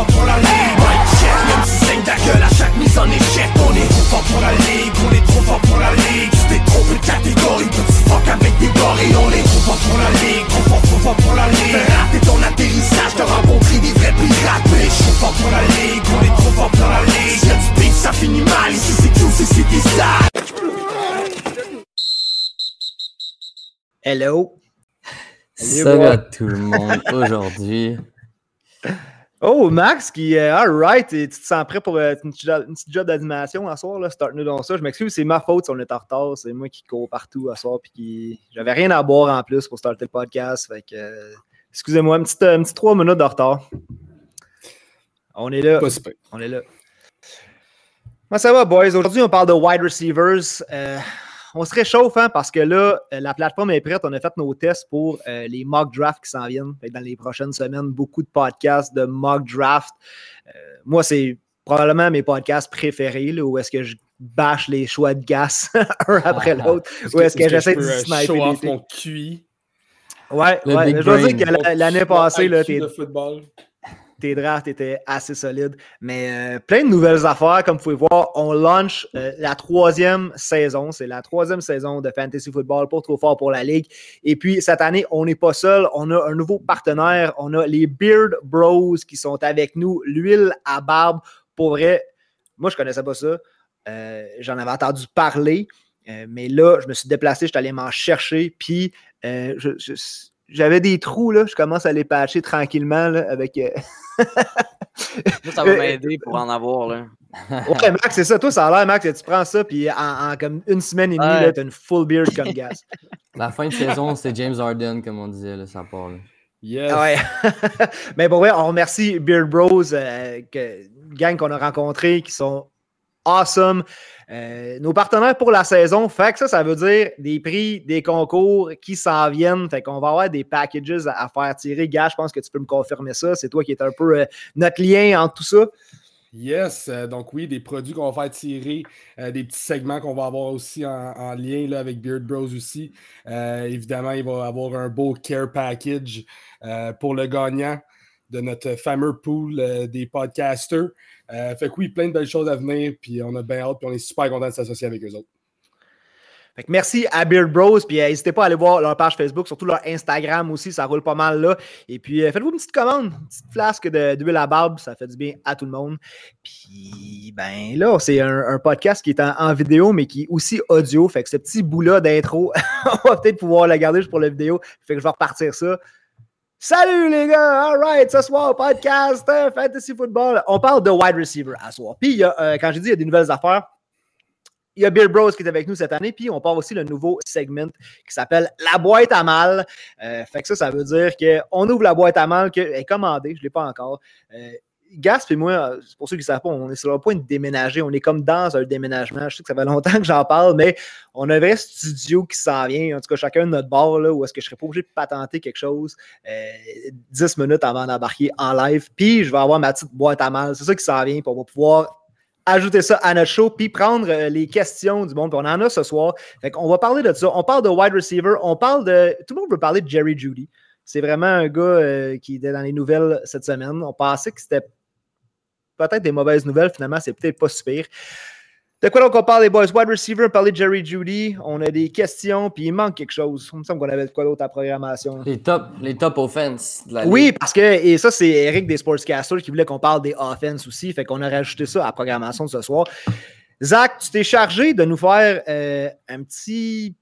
fort pour la ligue check, même si saigne ta gueule à chaque mise en échec On est trop fort pour la ligue, on est trop fort pour la ligue. Tu t'es trompé de catégorie, petit fuck avec des gorilles On est trop fort pour la ligue, trop fort, trop fort pour la ligue. Rater ton atterrissage, t'as rencontré des vrais pirates Mais suis fort pour la ligue, on est trop fort pour la ligue. Y'a du beef, ça finit mal, ici c'est tout, c'est c'est des Hello. Salut à tout le monde aujourd'hui. Oh, Max, qui est alright, et tu te sens prêt pour euh, une, petite job- une petite job d'animation à soir, là, start-nous dans ça. Je m'excuse, c'est ma faute si on est en retard, c'est moi qui cours partout à soir, puis qui... j'avais rien à boire en plus pour starter le podcast, fait que, euh, excusez-moi, une petite, une petite trois minutes de retard. On est là, Pas on est là. Comment ça va, boys? Aujourd'hui, on parle de wide receivers. Euh, on se réchauffe hein, parce que là, euh, la plateforme est prête. On a fait nos tests pour euh, les mock drafts qui s'en viennent. Fait que dans les prochaines semaines, beaucoup de podcasts de mock draft. Euh, moi, c'est probablement mes podcasts préférés là, où est-ce que je bâche les choix de gas un après l'autre. Où est-ce que, j'essaie de je euh, sniper show off mon QI? Ouais, ouais. je brain. dire que la- l'année passée, là, t'es de football. Tes drafts étaient assez solides. Mais euh, plein de nouvelles affaires, comme vous pouvez voir. On launch euh, la troisième saison. C'est la troisième saison de Fantasy Football pour Trop Fort pour la Ligue. Et puis, cette année, on n'est pas seul. On a un nouveau partenaire. On a les Beard Bros qui sont avec nous. L'huile à barbe. Pour vrai, moi, je connaissais pas ça. Euh, J'en avais entendu parler. Euh, mais là, je me suis déplacé, je suis allé m'en chercher. Puis, je- je- j'avais des trous, là. Je commence à les patcher tranquillement là, avec. euh, Moi, ça va m'aider pour en avoir, là. Ouais, Max, c'est ça. Toi, ça a l'air, Max, que tu prends ça, puis en, en comme une semaine et demie, Ouais. là, t'as une full beard comme gas. La fin de saison, c'est James Harden, comme on disait, là, ça part. là. Yes. Ouais. Mais bon, ouais, on remercie Beard Bros, euh, que, gang qu'on a rencontrés, qui sont awesome. Euh, nos partenaires pour la saison, fait que ça, ça veut dire des prix, des concours qui s'en viennent. Fait qu'on va avoir des packages à, faire tirer. Gars, je pense que tu peux me confirmer ça. C'est toi qui es un peu euh, notre lien entre tout ça. Yes, euh, donc oui, des produits qu'on va faire tirer, des petits segments qu'on va avoir aussi en, en lien là, avec Beard Bros aussi. Évidemment, il va avoir un beau care package pour le gagnant de notre fameux pool euh, des podcasters. Euh, fait que oui, plein de belles choses à venir, puis on a bien hâte, puis on est super content de s'associer avec eux autres. Fait que merci à Beard Bros. Puis euh, n'hésitez pas à aller voir leur page Facebook, surtout leur Instagram aussi, ça roule pas mal là. Et puis faites-vous une petite commande, une petite flasque d'huile à barbe, ça fait du bien à tout le monde. Puis ben là, c'est un, un podcast qui est en, en vidéo, mais qui est aussi audio. Fait que ce petit bout-là d'intro, on va peut-être pouvoir le garder juste pour la vidéo. Fait que je vais repartir ça. Salut les gars! Alright, ce soir, podcast euh, Fantasy Football. On parle de wide receiver à soir. Puis y a, euh, quand j'ai dit il y a des nouvelles affaires, il y a Beard Bros qui est avec nous cette année, puis on part aussi le nouveau segment qui s'appelle La boîte à mal. Euh, fait que ça, ça veut dire qu'on ouvre la boîte à mal qui est commandée, je ne l'ai pas encore. Gasp et moi, euh, pour ceux qui ne savent pas, on est sur le point de déménager. On est comme dans un déménagement. Je sais que ça fait longtemps que j'en parle, mais on a un vrai studio qui s'en vient. En tout cas, chacun de notre bord, là, où est-ce que je serais pas obligé de patenter quelque chose euh, 10 minutes avant d'embarquer en live. Puis, je vais avoir ma petite boîte à mal. C'est ça qui s'en vient. Puis, on va pouvoir ajouter ça à notre show, puis prendre euh, les questions du monde. Puis on en a ce soir. Fait qu'on va parler de ça. On parle de wide receiver. On parle de. Tout le monde veut parler de Jerry Judy. C'est vraiment un gars euh, qui était dans les nouvelles cette semaine. On pensait que c'était peut-être des mauvaises nouvelles. Finalement, c'est peut-être pas super. De quoi donc on parle des boys? Wide receiver, on parlait de Jerry Judy. On a des questions, puis il manque quelque chose. Il me semble qu'on avait de quoi d'autre à programmation. Les top, les top offense de la Oui, ligue. parce que, et ça, c'est Eric des Sportscasters qui voulait qu'on parle des offense aussi. Fait qu'on a rajouté ça à la programmation de ce soir. Zach, tu t'es chargé de nous faire euh, un petit.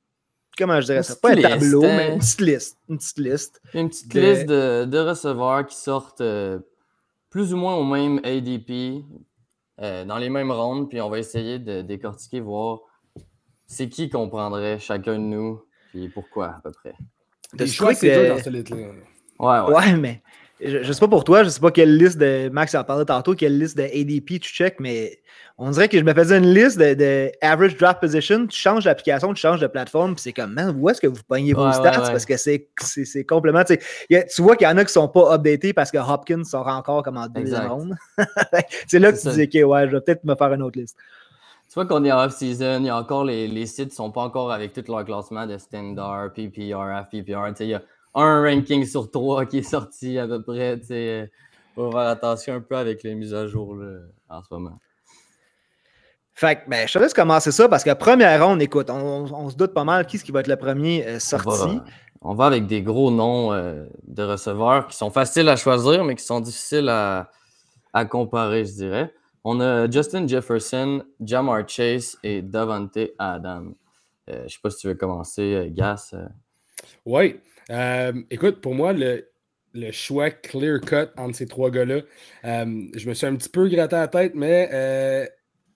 Comment je dirais ça? Pas un liste, tableau, hein. mais une petite liste. Une petite liste. Une petite de- liste de, de receveurs qui sortent euh, plus ou moins au même ADP, euh, dans les mêmes rondes, puis on va essayer de décortiquer, voir c'est qui qu'on prendrait chacun de nous, puis pourquoi à peu près. Choix, trouvé c'est que- dur dans ce lit-là. Ouais, ouais. Ouais, mais je, je sais pas pour toi, je sais pas quelle liste de. Max en parlait tantôt, quelle liste de ADP tu check, mais on dirait que je me faisais une liste de, de average draft position. Tu changes d'application, tu changes de plateforme, puis c'est comme, man, où est-ce que vous pognez vos Ouais, stats? ouais, ouais. Parce que c'est- c'est c'est complètement. Tu vois qu'il y en a qui sont pas updatés parce que Hopkins sort encore comme en deuxième ronde. c'est là que C'est tu dis, ok, ouais, je vais peut-être me faire une autre liste. Tu vois qu'on est en off-season, il y a encore les, les sites ne sont pas encore avec tout leur classement de standard, PPR, FPPR. Tu sais, Il y a un ranking sur trois qui est sorti à peu près. tu sais. faut faire attention un peu avec les mises à jour là, en ce moment. Fait que, ben, je te laisse commencer ça parce que première ronde, écoute, on, on se doute pas mal qui, ce qui va être le premier euh, sorti. On va, on va avec des gros noms euh, de receveurs qui sont faciles à choisir, mais qui sont difficiles à, à comparer, je dirais. On a Justin Jefferson, Jamar Chase et Davante Adam. Euh, je ne sais pas si tu veux commencer, euh, Gas. euh. Oui. Euh, écoute, pour moi, le, choix clear-cut entre ces trois gars-là, euh, je me suis un petit peu gratté la tête, mais euh,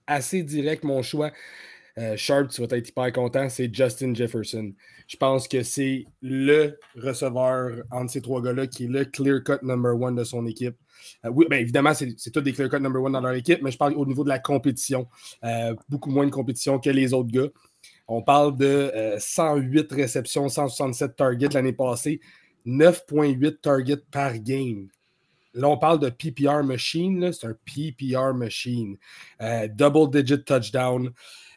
assez direct mon choix. Sharp, tu vas être hyper content, c'est Justin Jefferson. Je pense que c'est le receveur entre ces trois gars-là qui est le clear-cut number one de son équipe. Oui, bien évidemment, c'est tous des clear-cut number one dans leur équipe, mais je parle au niveau de la compétition. Beaucoup moins de compétition que les autres gars. On parle de euh, 108 réceptions, 167 targets l'année passée, 9,8 targets par game. Là, on parle de PPR machine, c'est un PPR machine. Euh, double digit touchdown,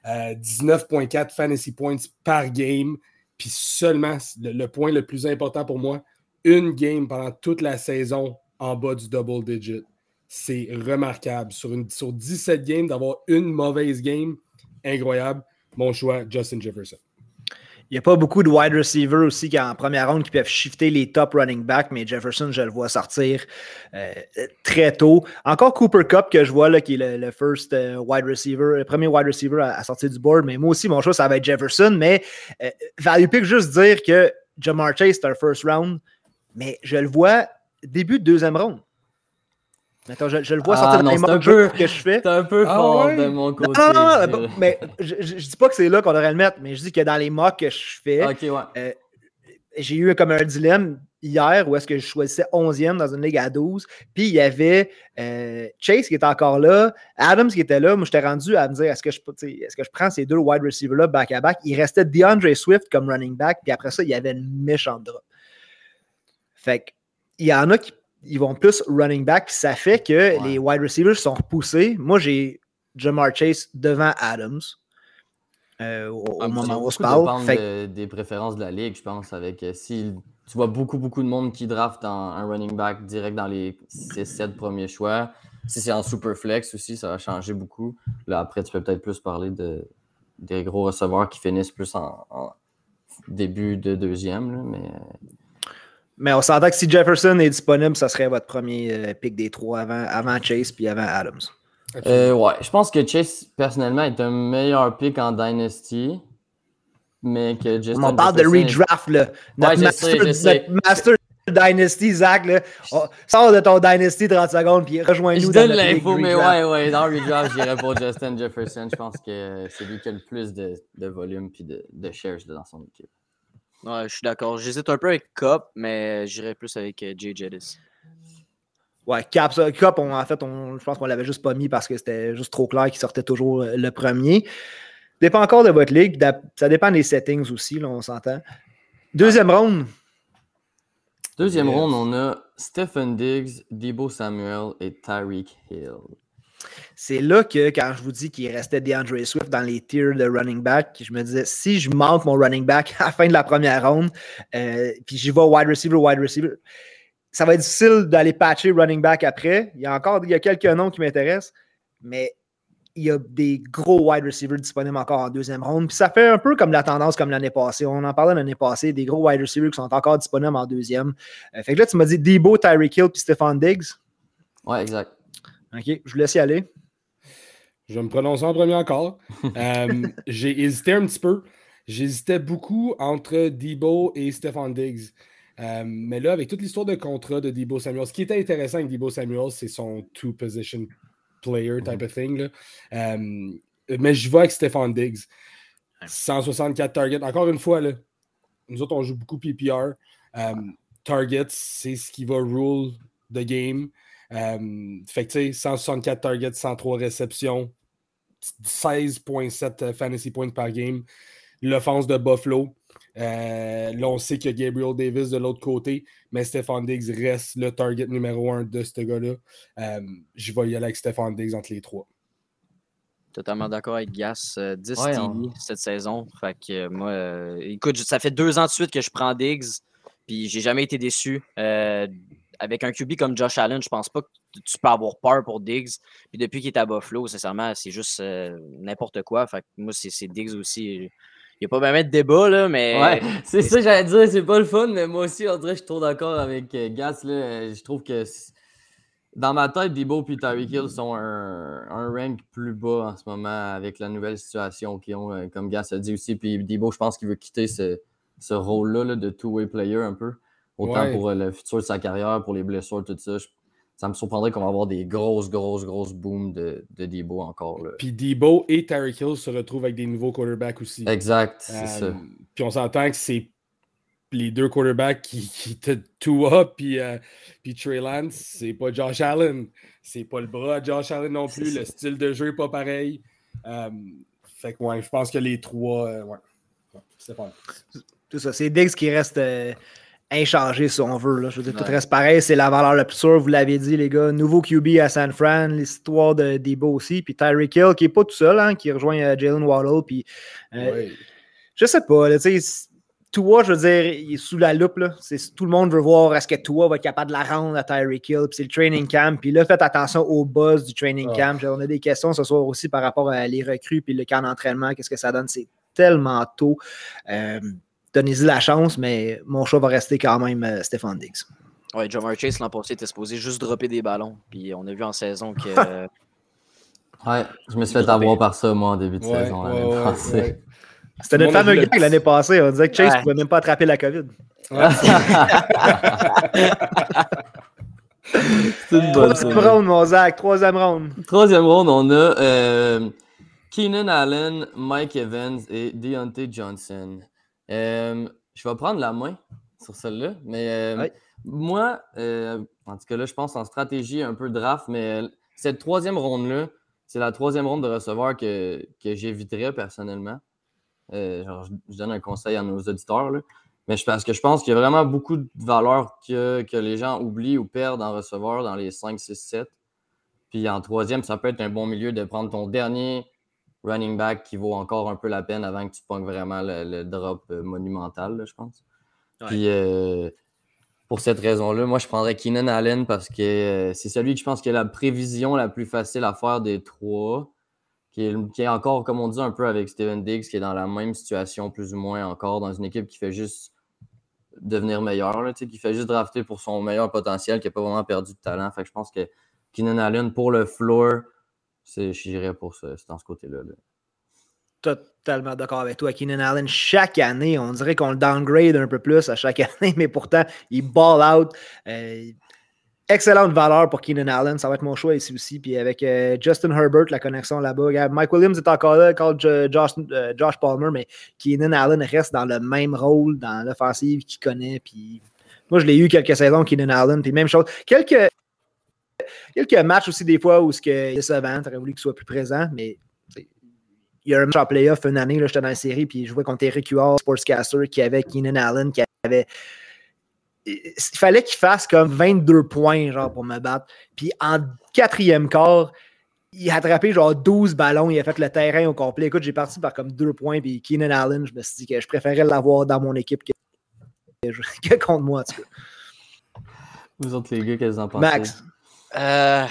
euh, 19,4 fantasy points par game. Puis seulement, le, point le plus important pour moi, une game pendant toute la saison en bas du double digit. C'est remarquable. Sur, sur 17 games, d'avoir une mauvaise game, incroyable. Mon choix, Justin Jefferson. Il n'y a pas beaucoup de wide receivers aussi qui, en première ronde qui peuvent shifter les top running backs, mais Jefferson, je le vois sortir euh, très tôt. Encore Cooper Cup que je vois là, qui est le, first euh, wide receiver, premier wide receiver à, sortir du board. Mais moi aussi, mon choix, ça va être Jefferson. Mais euh, value pick, juste dire que Jamar Chase, c'est un first round, mais je le vois début de deuxième round. Attends, je, je le vois Ah, sortir dans les un peu- que je fais. C'est un peu Ah fort de mon côté. Non, non, mais je, je, je dis pas que c'est là qu'on devrait le mettre, mais je dis que dans les mocks que je fais, Ok, ouais. j'ai eu comme un dilemme hier où est-ce que je choisissais 11e dans une ligue à 12. Puis il y avait euh, Chase qui était encore là, Adams qui était là. Moi, j'étais rendu à me dire est-ce que, je, tu sais, est-ce que je prends ces deux wide receivers-là back-à-back? Il restait DeAndre Swift comme running back. Puis après ça, il y avait une méchante drop. Fait que, il y en a qui ils vont plus running back. Ça fait que Ouais. les wide receivers sont repoussés. Moi, j'ai Jamar Chase devant Adams. euh, au, Ah, moment où on se parle. Fait de- des préférences de la ligue, je pense. Avec euh, si tu vois beaucoup, beaucoup de monde qui draft en- un running back direct dans les 6-7 premiers choix. Si c'est en super flex aussi, ça va changer beaucoup. Là, après, tu peux peut-être plus parler de, des gros receveurs qui finissent plus en, en début de deuxième. là, mais euh, Mais on s'entend que si Jefferson est disponible, ça serait votre premier euh, pick des trois avant, avant Chase puis avant Adams. Euh, ouais, je pense que Chase, personnellement, est un meilleur pick en Dynasty, mais que Justin on parle de Jefferson est- redraft, là. Notre, je master, sais, je sais. notre master Dynasty, Zach, là. Oh, sors de ton Dynasty 30 secondes puis Je rejoins-nous dans donne l'info, mais redraft. ouais, ouais, dans redraft, j'irais pour Justin Jefferson. Je pense que c'est lui qui a le plus de, de volume et de, de shares dans son équipe. Ouais, je suis d'accord. J'hésite un peu avec Cop, mais j'irais plus avec euh, Jay Jettis. Ouais, Cap, ça, Cup, on- en fait, on, je pense qu'on l'avait juste pas mis parce que c'était juste trop clair qu'il sortait toujours euh, le premier. Dépend encore de votre ligue. Ça dépend des settings aussi, là, on s'entend. Deuxième round, Deuxième Yes. ronde, on a Stephen Diggs, Debo Samuel et Tyreek Hill. C'est là que quand je vous dis qu'il restait DeAndre Swift dans les tiers de running back, je me disais si je manque mon running back à la fin de la première ronde, euh, puis j'y vais wide receiver, wide receiver, ça va être difficile d'aller patcher running back après. Il y a encore il y a quelques noms qui m'intéressent, mais il y a des gros wide receivers disponibles encore en deuxième ronde. Puis ça fait un peu comme la tendance comme l'année passée. On en parlait l'année passée, des gros wide receivers qui sont encore disponibles en deuxième. Euh, fait que là, tu m'as dit Debo, Tyreek Hill puis Stephon Diggs. Ouais, exact. OK, je vous laisse y aller. Je vais me prononcer en premier encore. Euh, j'ai hésité un petit peu. J'hésitais beaucoup entre Debo et Stephon Diggs. Euh, mais là, avec toute l'histoire de contrat de Debo Samuel, ce qui était intéressant avec Debo Samuel, c'est son two-position player type of thing. là. Euh, mais je vais avec Stephon Diggs. 164 targets. Encore une fois, là, nous autres, on joue beaucoup PPR. Targets, c'est ce qui va rule the game. Euh, fait que tu sais, 164 targets, 103 réceptions, 16,7 fantasy points par game. L'offense de Buffalo. Euh, là, on sait qu'il y a Gabriel Davis de l'autre côté, mais Stephon Diggs reste le target numéro un de ce gars-là. Euh, je vais y aller avec Stephon Diggs entre les trois. Totalement d'accord avec Gas. euh, 10 Ouais, on- cette saison. Fait que euh, moi, euh, écoute, ça fait deux ans de suite que je prends Diggs. Puis j'ai jamais été déçu. Avec un QB comme Josh Allen, je pense pas que tu peux avoir peur pour Diggs. Puis depuis qu'il est à Buffalo, sincèrement, c'est juste euh, n'importe quoi. Fait que moi, c'est Diggs aussi. Il n'y a pas même de débat, là, mais. Ouais, c'est ça j'allais dire, c'est pas le fun, mais moi aussi, on dirait que je suis trop d'accord avec euh, Gas. Je trouve que dans ma tête, Debo et Tyreek Hill sont un, rank plus bas en ce moment avec la nouvelle situation qu'ils ont, euh, comme Gas a dit aussi. Puis Debo, je pense qu'il veut quitter ce rôle-là de two-way player un peu. Autant pour euh, le futur de sa carrière, pour les blessures, tout ça. ça me surprendrait qu'on va avoir des grosses, grosses, grosses booms de, de Debo encore. Là. Puis Debo et Tyreek Hill se retrouvent avec des nouveaux quarterbacks aussi. Exact, c'est ça. Euh, puis on s'entend que c'est les deux quarterbacks qui, qui te Tua puis, euh, puis Trey Lance, c'est pas Josh Allen. C'est pas le bras de Josh Allen non plus. Le style de jeu n'est pas pareil. fait que ouais, je pense que les trois. ouais. c'est pas Tout ça. C'est Diggs qui reste inchangé si on veut. Là. Je veux dire, tout reste pareil, c'est la valeur la plus sûre, vous l'avez dit, les gars. Nouveau QB à San Fran, l'histoire de Debo aussi, puis Tyreek Hill qui n'est pas tout seul, hein, qui rejoint euh, Jalen Waddle, puis euh, je sais pas, tu sais, Tua, je veux dire, il est sous la loupe. Là. Tout le monde veut voir est-ce que Tua va être capable de la rendre à Tyreek Hill. Puis c'est le training camp. Puis là, faites attention au buzz du training ah. camp. On a des questions ce soir aussi par rapport à les recrues puis le camp d'entraînement. Qu'est-ce que ça donne? C'est tellement tôt. Euh, donnez-y la chance, mais mon choix va rester quand même euh, Stéphane Diggs. Ouais, Jamar Chase l'an passé était supposé juste dropper des ballons. Puis on a vu en saison que. ouais, je me suis fait avoir par ça, moi, en début de saison l'année passée. C'était notre fameux gag l'année passée. On disait que Chase ne pouvait même pas attraper la COVID. C'est une bonne Troisième round, mon Zach. Troisième round. Troisième round, on a euh, Keenan Allen, Mike Evans et Deontay Johnson. Euh, je vais prendre la main sur celle-là, mais euh, moi, euh, en tout cas là, je pense en stratégie un peu draft, mais cette troisième ronde-là, c'est la troisième ronde de receveur que, que j'éviterais personnellement. Genre, je, donne un conseil à nos auditeurs, là. mais je, parce que je pense qu'il y a vraiment beaucoup de valeur que, que les gens oublient ou perdent en receveur dans les 5, 6, 7. Puis en troisième, ça peut être un bon milieu de prendre ton dernier running back qui vaut encore un peu la peine avant que tu ponges vraiment le, drop euh, monumental, je pense. Puis euh, pour cette raison-là, moi je prendrais Keenan Allen parce que euh, c'est celui que je pense qui a la prévision la plus facile à faire des trois. Qui est, encore, comme on dit, un peu avec Steven Diggs, qui est dans la même situation, plus ou moins encore, dans une équipe qui fait juste devenir meilleur, qui fait juste drafter pour son meilleur potentiel, qui n'a pas vraiment perdu de talent. Fait que je pense que Keenan Allen, pour le floor, J'irais pour ce, dans ce côté-là. Totalement d'accord avec toi, Keenan Allen. Chaque année, on dirait qu'on le downgrade un peu plus à chaque année, mais pourtant, il ball out. Euh, excellente valeur pour Keenan Allen. Ça va être mon choix ici aussi. Puis avec euh, Justin Herbert, la connexion là-bas. Mike Williams est encore là, Josh, euh, Josh, Palmer, mais Keenan Allen reste dans le même rôle dans l'offensive qu'il connaît. Puis moi, je l'ai eu quelques saisons, Keenan Allen. Puis même chose. Quelques quelques matchs aussi des fois où ce que décevant, tu aurais voulu qu'il soit plus présent, mais il y a un match en playoff une année, j'étais dans la série, puis je jouais contre Eric Huard, Sportscaster, qui avait Keenan Allen, qui avait. Il fallait qu'il fasse comme 22 points, genre, pour me battre. Puis en quatrième quart, il a attrapé genre 12 ballons, il a fait le terrain au complet. Écoute, j'ai parti par comme deux points, puis Keenan Allen, je me suis dit que je préférais l'avoir dans mon équipe que, que contre moi, en tout cas. Vous autres, les gars, qu'est-ce que vous en pensez? Max. Euh,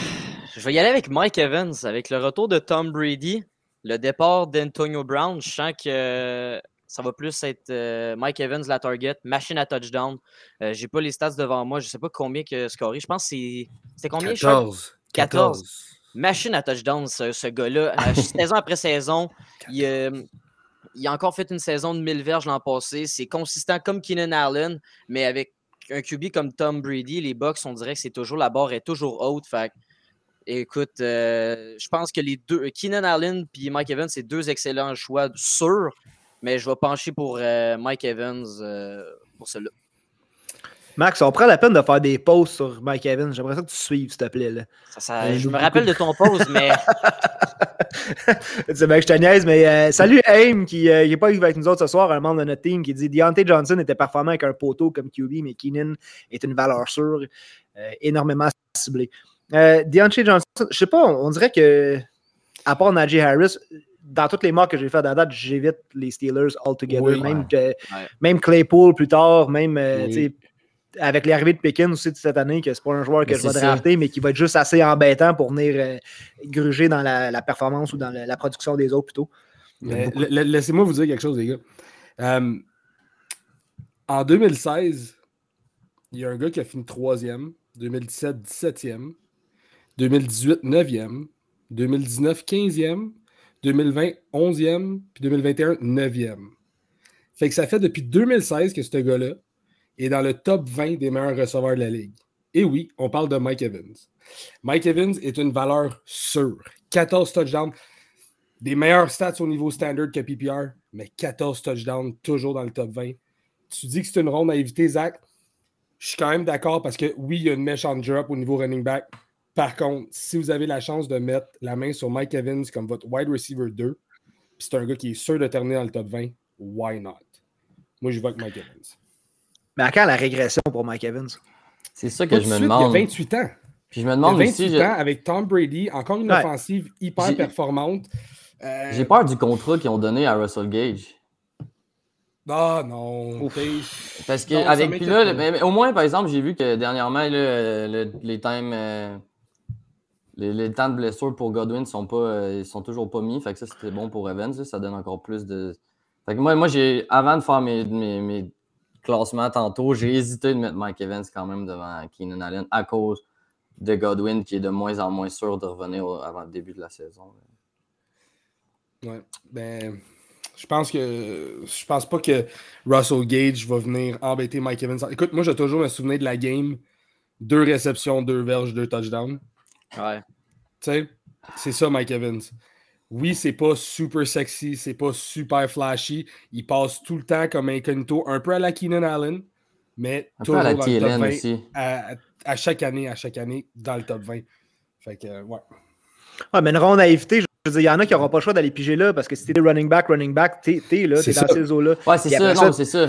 je vais y aller avec Mike Evans. Avec le retour de Tom Brady, le départ d'Antonio Brown, je sens que ça va plus être euh, Mike Evans la target, machine à touchdown. Euh, j'ai pas les stats devant moi, je sais pas combien que scoré. Je pense que c'est combien 14. 14. Machine à touchdown, ce, gars-là. saison après saison, il, il, a encore fait une saison de 1000 verges l'an passé. C'est consistant comme Keenan Allen, mais avec un QB comme Tom Brady, les Bucks, on dirait que c'est toujours la barre est toujours haute. Fait écoute, euh, je pense que les deux, Keenan Allen et Mike Evans, c'est deux excellents choix sûrs, mais je vais pencher pour euh, Mike Evans euh, pour cela. Max, on prend la peine de faire des posts sur Mike Evans. J'aimerais ça que tu suives, s'il te plaît. Là. je me rappelle de ton post, mais. c'est bien que je te niaise, mais euh, salut Aim, qui n'est euh, pas avec nous autres ce soir, un membre de notre team, qui dit Deontay Johnson était performant avec un poteau comme QB, mais Keenan est une valeur sûre, euh, énormément ciblée. Deontay Johnson, je sais pas, on, dirait que, à part Najee Harris, dans toutes les marques que j'ai fait à date, j'évite les Steelers altogether. même, même Claypool plus tard, même avec l'arrivée de Pékin aussi de cette année, que c'est pas un joueur que Mais je vais ça. drafter, mais qui va être juste assez embêtant pour venir euh, gruger dans la, la performance ou dans la, la production des autres plutôt. La- Laissez-moi vous dire quelque chose, les gars. Euh, en 2016, il y a un gars qui a fini troisième, 2017, 17e, 2018, 9e, 2019, 15e, 2020, 11e, puis 2021, 9e. Fait que ça fait depuis 2016 que ce gars-là est dans le top 20 des meilleurs receveurs de la ligue. Et oui, on parle de Mike Evans. Mike Evans est une valeur sûre. 14 touchdowns, des meilleurs stats au niveau standard que PPR, mais 14 touchdowns, toujours dans le top 20. Tu dis que c'est une ronde à éviter, Zach? Je suis quand même d'accord parce que oui, il y a une méchante drop au niveau running back. Par contre, si vous avez la chance de mettre la main sur Mike Evans comme votre wide receiver 2, puis c'est un gars qui est sûr de terminer dans le top 20, why not? Moi, je que Mike Evans. Mais à quand la régression pour Mike Evans? C'est ça que je me suite, demande. Il y a 28 ans. Puis je me Il y a demande 28 aussi, je- ans avec Tom Brady, encore une Ouais. offensive hyper J'ai- performante. Euh, j'ai peur du contrat qu'ils ont donné à Russell Gage. Ah non. Parce que Non, avec puis là, mais- mais au moins, par exemple, j'ai vu que dernièrement, là, le- les times. euh, les, les temps de blessure pour Godwin sont pas euh, ils sont toujours pas mis. Fait que ça, c'était bon pour Evans. là, ça donne encore plus de. Fait que moi, moi j'ai avant de faire mes, mes, mes classements tantôt, j'ai hésité de mettre Mike Evans quand même devant Keenan Allen à cause de Godwin qui est de moins en moins sûr de revenir avant le début de la saison. Ouais. Ben, je pense que je pense pas que Russell Gage va venir embêter Mike Evans. Écoute, moi, j'ai toujours me souvenir de la game. Deux réceptions, deux verges, deux touchdowns. Ouais. Tu sais, c'est ça, Mike Evans. Oui, c'est pas super sexy, c'est pas super flashy. Il passe tout le temps comme incognito, un peu à la Keenan Allen, mais Un peu toujours à la dans le top TLN 20, aussi. à, à chaque année, à chaque année, dans le top 20. Fait que, ouais. Ouais, mais une ronde à éviter, je veux dire, il y en a qui n'auront pas le choix d'aller piger là parce que si t'es running back, running back, t'es t'es là, C'est t'es dans ces eaux-là. Ouais, c'est non, ça- c'est ça.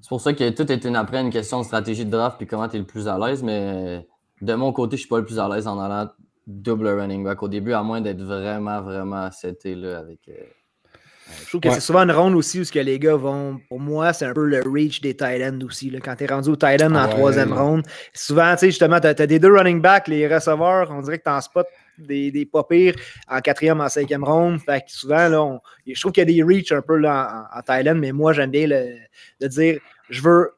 C'est pour ça que tout est une, après une question de stratégie de draft puis comment tu es le plus à l'aise, mais de mon côté, je suis pas le plus à l'aise en allant double running back au début, à moins d'être vraiment, vraiment seté là avec. euh, Je trouve que Ouais. c'est souvent une ronde aussi où ce que les gars vont. Pour moi, c'est un peu le reach des tight ends aussi. Là. Quand tu es rendu au tight end en Ouais. troisième ronde, souvent, tu sais, justement, tu as, des deux running backs, les receveurs, on dirait que tu en spots des, des pas pires en quatrième, en cinquième ronde. Fait que souvent, là, on- je trouve qu'il y a des reach un peu là, en, en tight end, mais moi, j'aime bien le, dire je veux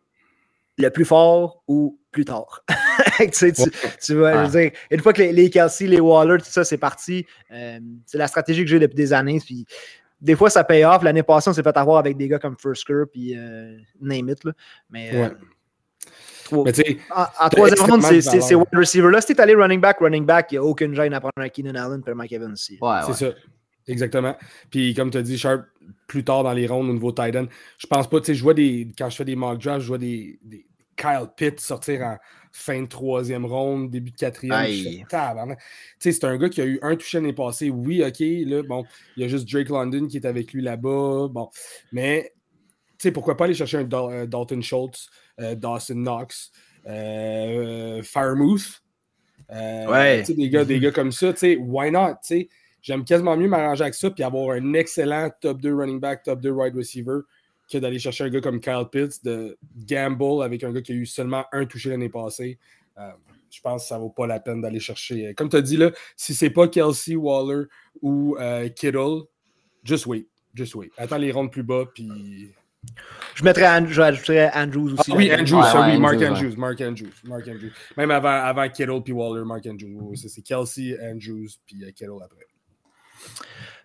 le plus fort ou plus tard. tu sais, tu, tu vas Ouais. je veux dire, une fois que les, les Kelsey, les Waller, tout ça, c'est parti. euh, c'est la stratégie que j'ai depuis des années. Puis des fois, ça paye off. L'année passée, on s'est fait avoir avec des gars comme Firsker puis euh, Name It. Là. Mais euh, en, en troisième ronde, c'est wide receiver. Là, si t'es allé running back, running back, il n'y a aucune gêne à prendre un Keenan Allen et un Mike Evans aussi. Ouais, C'est ouais. ça. Exactement. Puis comme tu as dit, Sharp, plus tard dans les rondes au niveau tight end, je pense pas, tu sais, je vois des. Quand je fais des mock drafts, je vois des, des Kyle Pitt sortir en fin de troisième ronde, début de quatrième. C'est un gars qui a eu un touché l'année passée. Oui, OK, là, bon, il y a juste Drake London qui est avec lui là-bas. Bon. Mais tu sais, pourquoi pas aller chercher un Dal- euh, Dalton Schultz, euh, Dawson Knox, euh, Firemouth. Euh, Ouais. Des gars, des gars comme ça, tu sais, why not? tu sais? J'aime quasiment mieux m'arranger avec ça puis avoir un excellent top 2 running back, top 2 wide receiver que d'aller chercher un gars comme Kyle Pitts, de gamble avec un gars qui a eu seulement un touché l'année passée. Euh, je pense que ça vaut pas la peine d'aller chercher. Comme tu as dit, là, si c'est pas Kelsey, Waller ou euh, Kittle, just wait. Just wait. Attends les rondes plus bas, puis Je mettrais je rajouterais Andrews aussi. ah oui. Andrews, Ouais, ça, ouais, oui, Mark Andrews, Andrews, Mark Andrews, Mark Andrews. Même avant, avant Kittle puis Waller, Mark Andrews. C'est Kelsey, Andrews puis euh, Kittle après.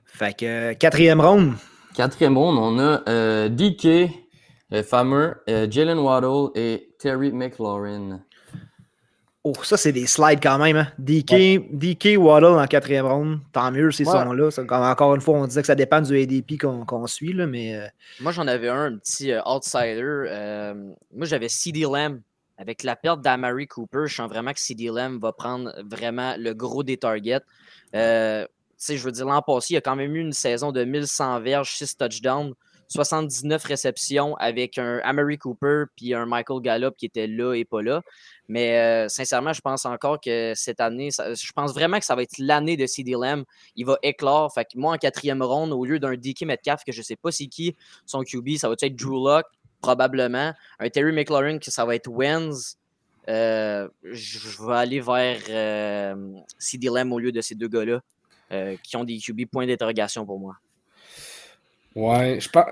Fait que euh, quatrième ronde. Quatrième ronde, on a euh, DK, le fameux, euh, Jalen Waddle et Terry McLaurin. Oh, ça, c'est des slides quand même. Hein. DK, DK Waddle en quatrième ronde. Tant mieux, ces Ouais. sons-là. Encore une fois, on disait que ça dépend du ADP qu'on suit, là, mais euh, Moi, j'en avais un, un petit euh, outsider. Euh, moi, j'avais CD Lamb. Avec la perte d'Amari Cooper, je sens vraiment que CD Lamb va prendre vraiment le gros des targets. Euh, sais, je veux dire, l'an passé, il a quand même eu une saison de 1100 verges, 6 touchdowns, 79 réceptions avec un Amari Cooper puis un Michael Gallup qui était là et pas là. Mais euh, sincèrement, je pense encore que cette année, je pense vraiment que ça va être l'année de CD Lamb. Il va éclore. Moi, en quatrième ronde, au lieu d'un DK Metcalf, que je sais pas c'est qui, son QB, ça va être Drew Lock? probablement. Un Terry McLaurin, que ça va être Wenz. Euh, je vais aller vers euh, CD Lamb au lieu de ces deux gars-là, euh, qui ont des QB points d'interrogation pour moi. Ouais, je pense.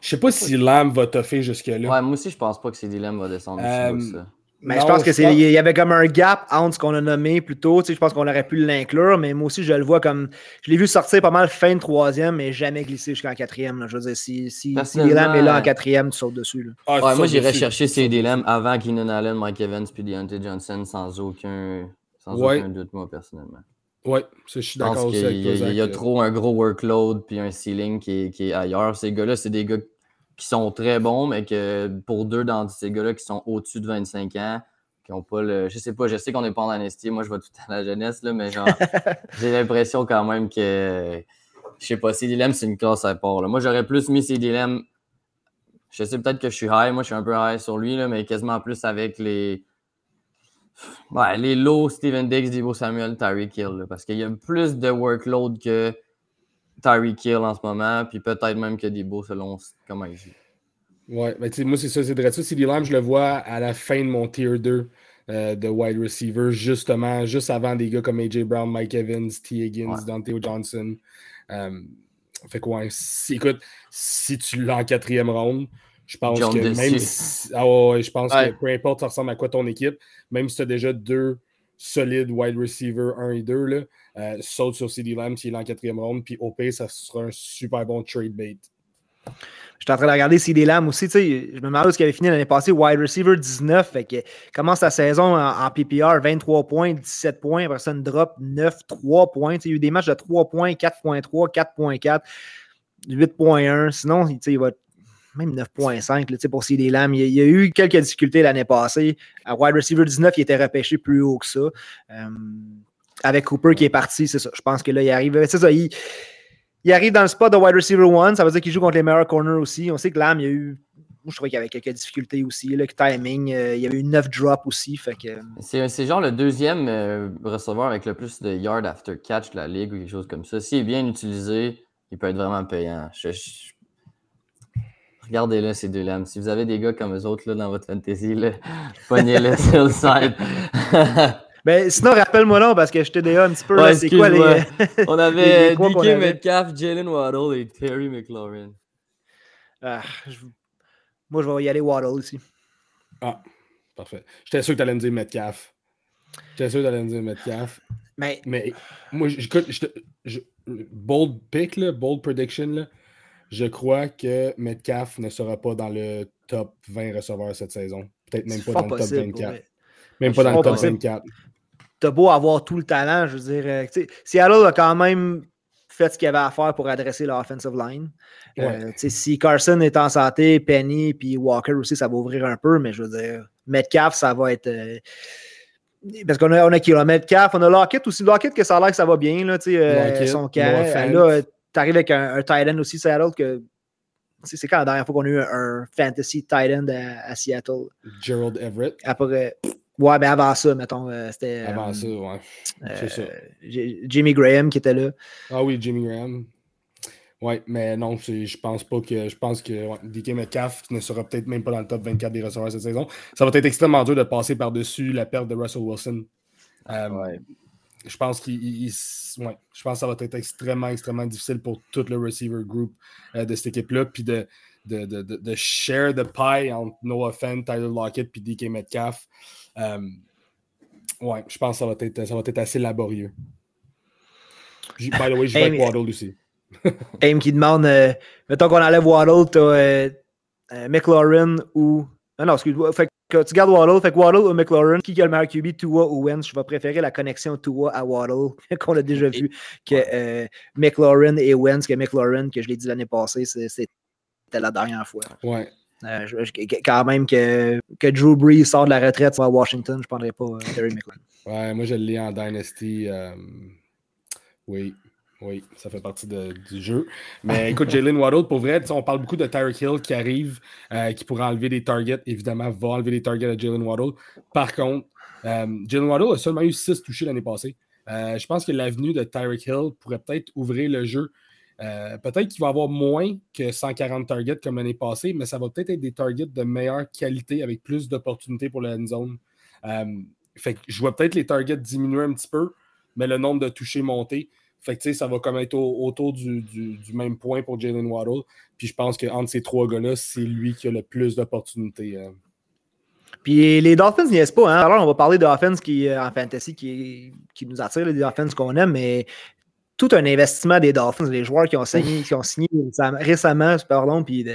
Je sais pas si Lamb va toffer jusque-là. Ouais, moi aussi, je pense pas que CD Lamb va descendre Euh, aussi ça. Mais Non, je pense que c'est pense- il y avait comme un gap entre ce qu'on a nommé plus tôt. Tu sais, je pense qu'on aurait pu l'inclure, mais moi aussi, je le vois comme. Je l'ai vu sortir pas mal fin de troisième, mais jamais glisser jusqu'en quatrième. là. Je veux dire, si, si, Lamb est là en euh, quatrième, tu sautes dessus. là. Ah, Ouais, moi, j'irais chercher CD Lamb avant Keenan Allen, Mike Evans puis Deontay Johnson sans aucun, sans Ouais. aucun doute, moi, personnellement. Ça, je suis d'accord aussi avec y, toi, a- il y a trop un gros workload puis un ceiling qui est, qui est ailleurs. Ces gars-là, c'est des gars qui sont très bons, mais que pour deux dans ces gars-là qui sont au-dessus de 25 ans, qui ont pas le. Je sais pas, je sais qu'on n'est pas en amnesty, moi je vois tout à la jeunesse, là, mais genre, j'ai l'impression quand même que. Je sais pas, CD Lamb, c'est une classe à part. là. Moi, j'aurais plus mis CD Lamb. Je sais peut-être que je suis high, moi je suis un peu high sur lui, là, mais quasiment plus avec les. Ouais, les low Steven Diggs, Debo Samuel, Tyreek Hill, là, parce qu'il y a plus de workload que Tyreek Hill en ce moment, puis peut-être même que Debo selon comment il joue. Ouais, ben, sais, moi, c'est ça, c'est vrai ça. CD Lamb, je le vois à la fin de mon tier 2 euh, de wide receiver, justement, juste avant des gars comme AJ Brown, Mike Evans, T. Higgins, Ouais. Dante Johnson. Euh, fait que, ouais, si, écoute, si tu l'as en quatrième ronde, je pense John que même si, ah je pense Ouais. que peu importe ça ressemble à quoi ton équipe, même si tu as déjà deux solides wide receivers 1 et 2, là, euh, saute sur CD Lamb s'il est en quatrième ronde, puis au pire, ça sera un super bon trade bait. J'étais en train de regarder CD Lamb aussi. tu sais, Je me demandais où il avait fini l'année passée. Wide receiver 19. Fait que commence sa saison en, en PPR, 23 points, 17 points. Après ça, une drop 9, 3 points. Tu sais, Il y a eu des matchs de 3 points, 4.3, 4.4, 8.1. Sinon, tu sais, il va même 9.5 là, tu sais, pour CD Lamb. Il il y a eu quelques difficultés l'année passée. À wide receiver 19, il était repêché plus haut que ça. Euh, avec Cooper qui est parti, c'est ça. Je pense que là, il arrive. C'est ça, il, arrive dans le spot de wide receiver 1. Ça veut dire qu'il joue contre les meilleurs corners aussi. On sait que Lamb, il y a eu. Moi, je trouvais qu'il y avait quelques difficultés aussi. Le timing, euh, il y avait eu 9 drops aussi. C'est genre le deuxième euh, receveur avec le plus de yards after catch de la ligue ou quelque chose comme ça. S'il est bien utilisé, il peut être vraiment payant. Je- Regardez-le, ces deux lames. Si vous avez des gars comme eux autres là, dans votre fantasy, là, pognez-le sur le side. Ben, sinon, rappelle-moi non, parce que je t'ai déjà un petit peu. Ouais, là, c'est quoi les. excuse-moi. On avait qu'on DK avait. Metcalf, Jalen Waddle et Terry McLaurin. Ah, je- Moi, je vais y aller Waddle ici. Ah, parfait. J'étais sûr que tu allais me dire Metcalf. J'étais sûr que tu allais me dire Metcalf. Mais Mais moi, j'écoute, je, je- bold pick, là, bold prediction, là, je crois que Metcalf ne sera pas dans le top 20 receveurs cette saison. Peut-être même pas dans le top possible. pour 24. vrai. Même pas dans le top possible. 24. T'as beau avoir tout le talent, je veux dire. euh, Seattle a quand même fait ce qu'il y avait à faire pour adresser leur offensive line. Euh, Ouais. si Carson est en santé, Penny puis Walker aussi, ça va ouvrir un peu, mais je veux dire, Metcalf, ça va être. euh, parce qu'on a, on a qui là? Metcalf, on a Lockett aussi. Lockett, que ça a l'air que ça va bien, là, tu sais, euh, son. Euh, Là, euh, t'arrives avec un, un tight end aussi, Seattle, que. C'est quand la dernière fois qu'on a eu un, un fantasy tight end à, à Seattle? Gerald Everett. Après. Ouais, mais avant ça, mettons, euh, c'était. Avant euh, ça, ouais. C'est ça. J- Jimmy Graham qui était là. Ah oui, Jimmy Graham. Ouais, mais non, je pense pas que. Je pense que ouais, DK Metcalf ne sera peut-être même pas dans le top 24 des receveurs cette saison. Ça va être extrêmement dur de passer par-dessus la perte de Russell Wilson. Euh, Ouais. Je pense qu'il. ouais, je pense que ça va être extrêmement, extrêmement difficile pour tout le receiver group euh, de cette équipe-là. Puis de, de, de, de, share the pie entre Noah Fent, Tyler Lockett puis DK Metcalf. Euh, ouais, je pense que ça va être, ça va être assez laborieux. By the way, je vais avec Waddle aussi. Aim qui demande euh, mettons qu'on enlève Waddle, t'as McLaurin ou. Non, non, excuse-moi. Fait que tu gardes Waddle, fait que Waddle ou McLaurin, qui a le meilleur QB, Tua ou Wentz, je vais préférer la connexion Tua à Waddle, qu'on a déjà vu, que euh, McLaurin et Wentz, que McLaurin, que je l'ai dit l'année passée, c'était la dernière fois. Ouais. Euh, je- je- quand même que, que Drew Brees sort de la retraite à Washington, je ne prendrais pas euh, Terry McLaurin. Ouais, moi je le lis en Dynasty. euh, oui, oui, ça fait partie de- du jeu. Mais écoute, Jalen Waddle, pour vrai, on parle beaucoup de Tyreek Hill qui arrive, euh, qui pourra enlever des targets. Évidemment, va enlever des targets à Jalen Waddle. Par contre, euh, Jalen Waddle a seulement eu 6 touchés l'année passée. Euh, je pense que l'avenue de Tyreek Hill pourrait peut-être ouvrir le jeu peut-être qu'il va avoir moins que 140 targets comme l'année passée, mais ça va peut-être être des targets de meilleure qualité avec plus d'opportunités pour la end zone. Fait que je vois peut-être les targets diminuer un petit peu, mais le nombre de touchés monter. Fait que ça va comme être autour du, même point pour Jalen Waddle. Puis je pense qu'entre ces trois gars-là, c'est lui qui a le plus d'opportunités. Euh. Puis les Dolphins n'y est pas. Hein? Alors, on va parler de Dolphins qui, en fantasy qui, qui nous attire, les Dolphins qu'on aime, mais tout un investissement des Dolphins, les joueurs qui ont signé, qui ont signé récemment, pardon, puis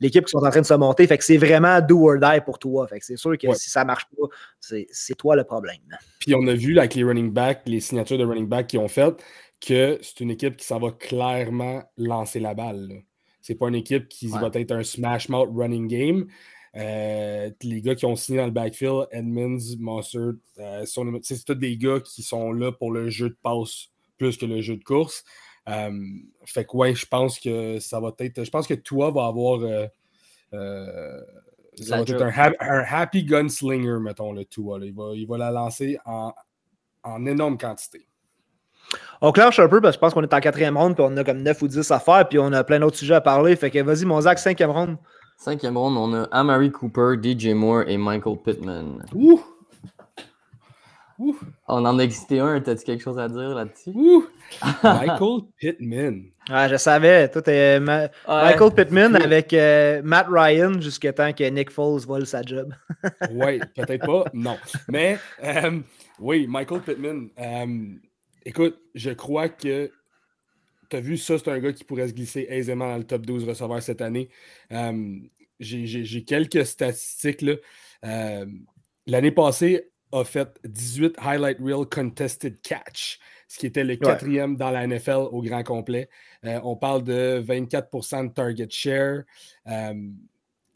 l'équipe qui sont en train de se monter. Fait que c'est vraiment do or die pour toi. Fait que c'est sûr que si ça marche pas, c'est toi le problème. Puis on a vu avec les running backs, les signatures de running back qui ont fait, que c'est une équipe qui s'en va clairement lancer la balle. C'est pas une équipe qui va être un smash mouth running game. Euh, les gars qui ont signé dans le backfield, Edmonds, Mossert, euh, c'est tous des gars qui sont là pour le jeu de passe plus que le jeu de course. Euh, fait que ouais, je pense que ça va être. Je pense que toi va avoir. Ça va être un, happy gunslinger, mettons, le Tua. Il, va, il va la lancer en, en énorme quantité. On clenche un peu parce que je pense qu'on est en quatrième ronde puis on a comme 9 ou 10 à faire puis on a plein d'autres sujets à parler. Fait que vas-y, mon Zach, cinquième ronde. Cinquième ronde, on a Amari Cooper, DJ Moore et Michael Pittman. Ouh! On en a existé un, t'as-tu quelque chose à dire là-dessus? Michael Pittman. Ah, je savais. Toi, Michael Pittman avec euh, Matt Ryan jusqu'à temps que Nick Foles vole sa job. oui, peut-être pas, non. Mais euh, oui, Michael Pittman. Euh, écoute, je crois que tu as vu ça, c'est un gars qui pourrait se glisser aisément dans le top 12 receveurs cette année. J'ai quelques statistiques. L'année passée, a fait 18 highlight reel contested catch, ce qui était le quatrième dans la NFL au grand complet. Euh, on parle de 24% de target share. Euh,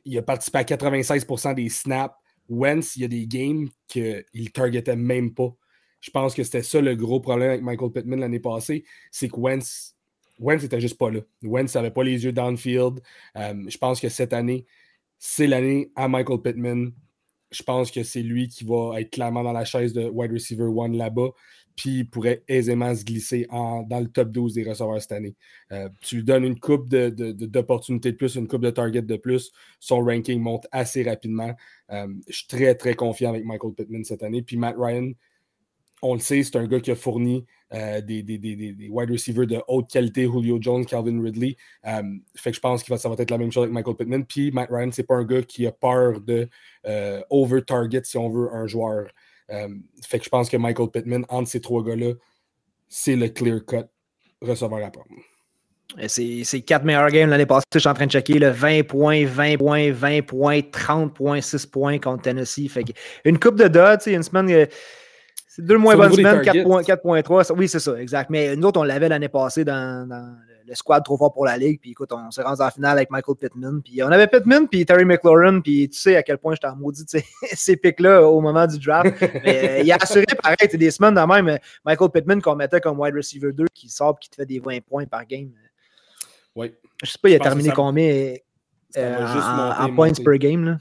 il a participé à 96% des snaps. Wentz, il y a des games qu'il ne targetait même pas. Je pense que c'était ça le gros problème avec Michael Pittman l'année passée, c'est que Wentz, Wentz n'était juste pas là. Wentz n'avait pas les yeux downfield. Euh, je pense que cette année, c'est l'année à Michael Pittman je pense que c'est lui qui va être clairement dans la chaise de wide receiver one là-bas, puis il pourrait aisément se glisser dans le top 12 des receveurs cette année. Euh, tu lui donnes une coupe d'opportunités de, plus, une coupe de target de plus, son ranking monte assez rapidement. Euh, je suis très, très confiant avec Michael Pittman cette année. Puis Matt Ryan, on le sait, c'est un gars qui a fourni euh, des, wide receivers de haute qualité, Julio Jones, Calvin Ridley. Euh, fait que je pense que ça va être la même chose avec Michael Pittman. Puis Matt Ryan, c'est pas un gars qui a peur de euh, over-target, si on veut, un joueur. fait que je pense que Michael Pittman, entre ces trois gars-là, c'est le clear-cut receveur à prendre. C'est quatre meilleurs games l'année passée. Je suis en train de checker le 20 points, 20 points, 20 points, 30 points, 6 points contre Tennessee. Fait une coupe de dots, une semaine c'est deux moins bonnes semaines, 4.3. Oui, c'est ça, exact. Mais nous autres, on l'avait l'année passée dans, le squad trop fort pour la Ligue. Puis écoute, on s'est rendu en finale avec Michael Pittman. Puis on avait Pittman, puis Terry McLaurin. Puis tu sais à quel point j'étais en maudit ces pics-là au moment du draft. Mais euh, il a assuré pareil, des semaines de même. Michael Pittman qu'on mettait comme wide receiver 2 qui sort qui te fait des 20 points par game. Oui. Je sais pas, il a terminé combien euh, en, points per game. Là?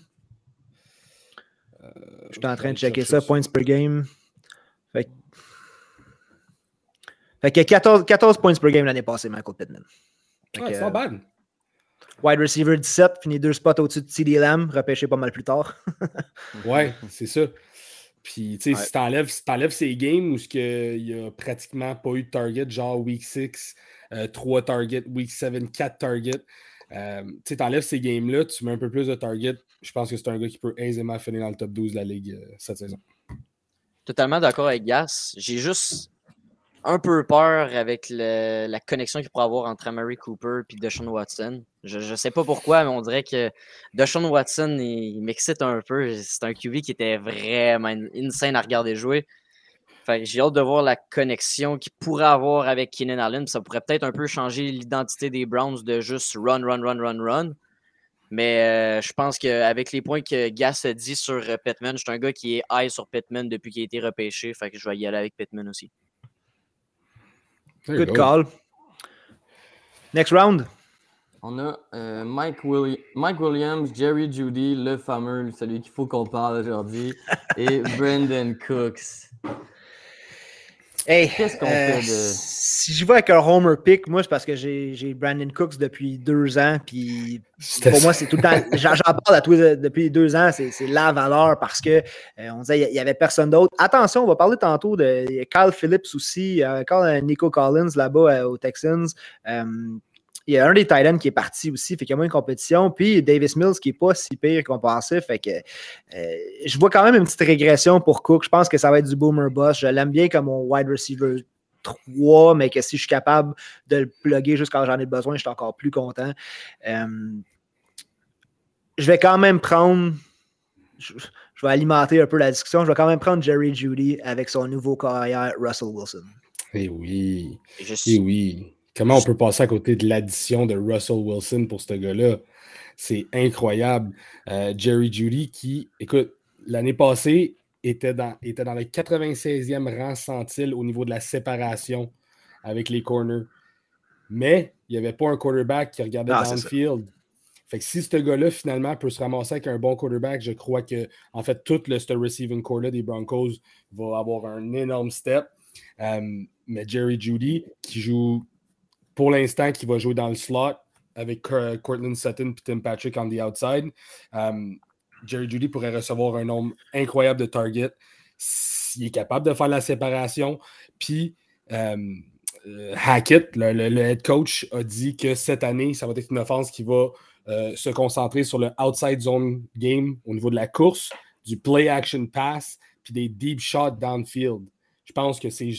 Euh, je suis en train de checker ça, points per game. Fait, fait que 14, 14 points per game l'année passée, Michael Pittman. Ouais, c'est pas bad. Wide receiver 17, fini deux spots au-dessus de CD Lamb, repêché pas mal plus tard. ouais, c'est ça. Puis, tu sais, si t'enlèves si ces games où il n'y a pratiquement pas eu de target, genre week 6, 3 euh, targets, week 7, 4 targets, euh, tu sais, t'enlèves ces games-là, tu mets un peu plus de targets. Je pense que c'est un gars qui peut aisément finir dans le top 12 de la ligue euh, cette saison. Totalement d'accord avec Gas. J'ai juste un peu peur avec la connexion qu'il pourrait avoir entre Amari Cooper et Deshaun Watson. Je ne sais pas pourquoi, mais on dirait que Deshaun Watson, il, m'excite un peu. C'est un QB qui était vraiment insane à regarder jouer. j'ai hâte de voir la connexion qu'il pourrait avoir avec Keenan Allen. Ça pourrait peut-être un peu changer l'identité des Browns de juste run, run, run, run, run. Mais euh, je pense qu'avec les points que Gas a dit sur euh, Pittman, je suis un gars qui est high sur Pittman depuis qu'il a été repêché. Fait que je vais y aller avec Pittman aussi. Good call. Next round. On a euh, Mike, Williams, Jerry Judy, le fameux, celui qu'il faut qu'on parle aujourd'hui, et Brandon Cooks. Hey, Qu'est-ce qu'on euh, fait de- Si je vais avec un homer pick, moi, c'est parce que j'ai Brandon Cooks depuis deux ans. Puis pour moi, c'est tout le temps. J'en parle à tous les- depuis deux ans. C'est la valeur parce que euh, on disait il n'y avait personne d'autre. Attention, on va parler tantôt de il y a Kyle Phillips aussi, euh, encore euh, Nico Collins là-bas euh, aux Texans. Il y a un des Titans qui est parti aussi, fait qu'il y a moins de compétition. Puis Davis Mills qui n'est pas si pire qu'on pensait. Fait que euh, je vois quand même une petite régression pour Cook. Je pense que ça va être du boomer boss. Je l'aime bien comme mon wide receiver 3, mais que si je suis capable de le plugger juste quand j'en ai besoin, je suis encore plus content. Euh, je vais quand même prendre. Je, je vais alimenter un peu la discussion. Je vais quand même prendre Jerry Judy avec son nouveau carrière, Russell Wilson. Eh oui. Je Eh oui. Comment on peut passer à côté de l'addition de Russell Wilson pour ce gars-là? C'est incroyable. Euh, Jerry Judy qui, écoute, l'année passée était dans, était dans le 96e rang centile au niveau de la séparation avec les corners. Mais il n'y avait pas un quarterback qui regardait downfield. Fait que si ce gars-là, finalement, peut se ramasser avec un bon quarterback, je crois que, en fait, tout le ce receiving core-là des Broncos va avoir un énorme step. Euh, mais Jerry Judy, qui joue pour l'instant, qui va jouer dans le slot avec Cortland Sutton et Tim Patrick on the outside. Euh, Jerry Judy pourrait recevoir un nombre incroyable de targets s'il est capable de faire la séparation. Puis euh, euh, Hackett, le head coach, a dit que cette année, ça va être une offense qui va euh, se concentrer sur le outside zone game au niveau de la course, du play action pass, puis des deep shots downfield. Je pense que c'est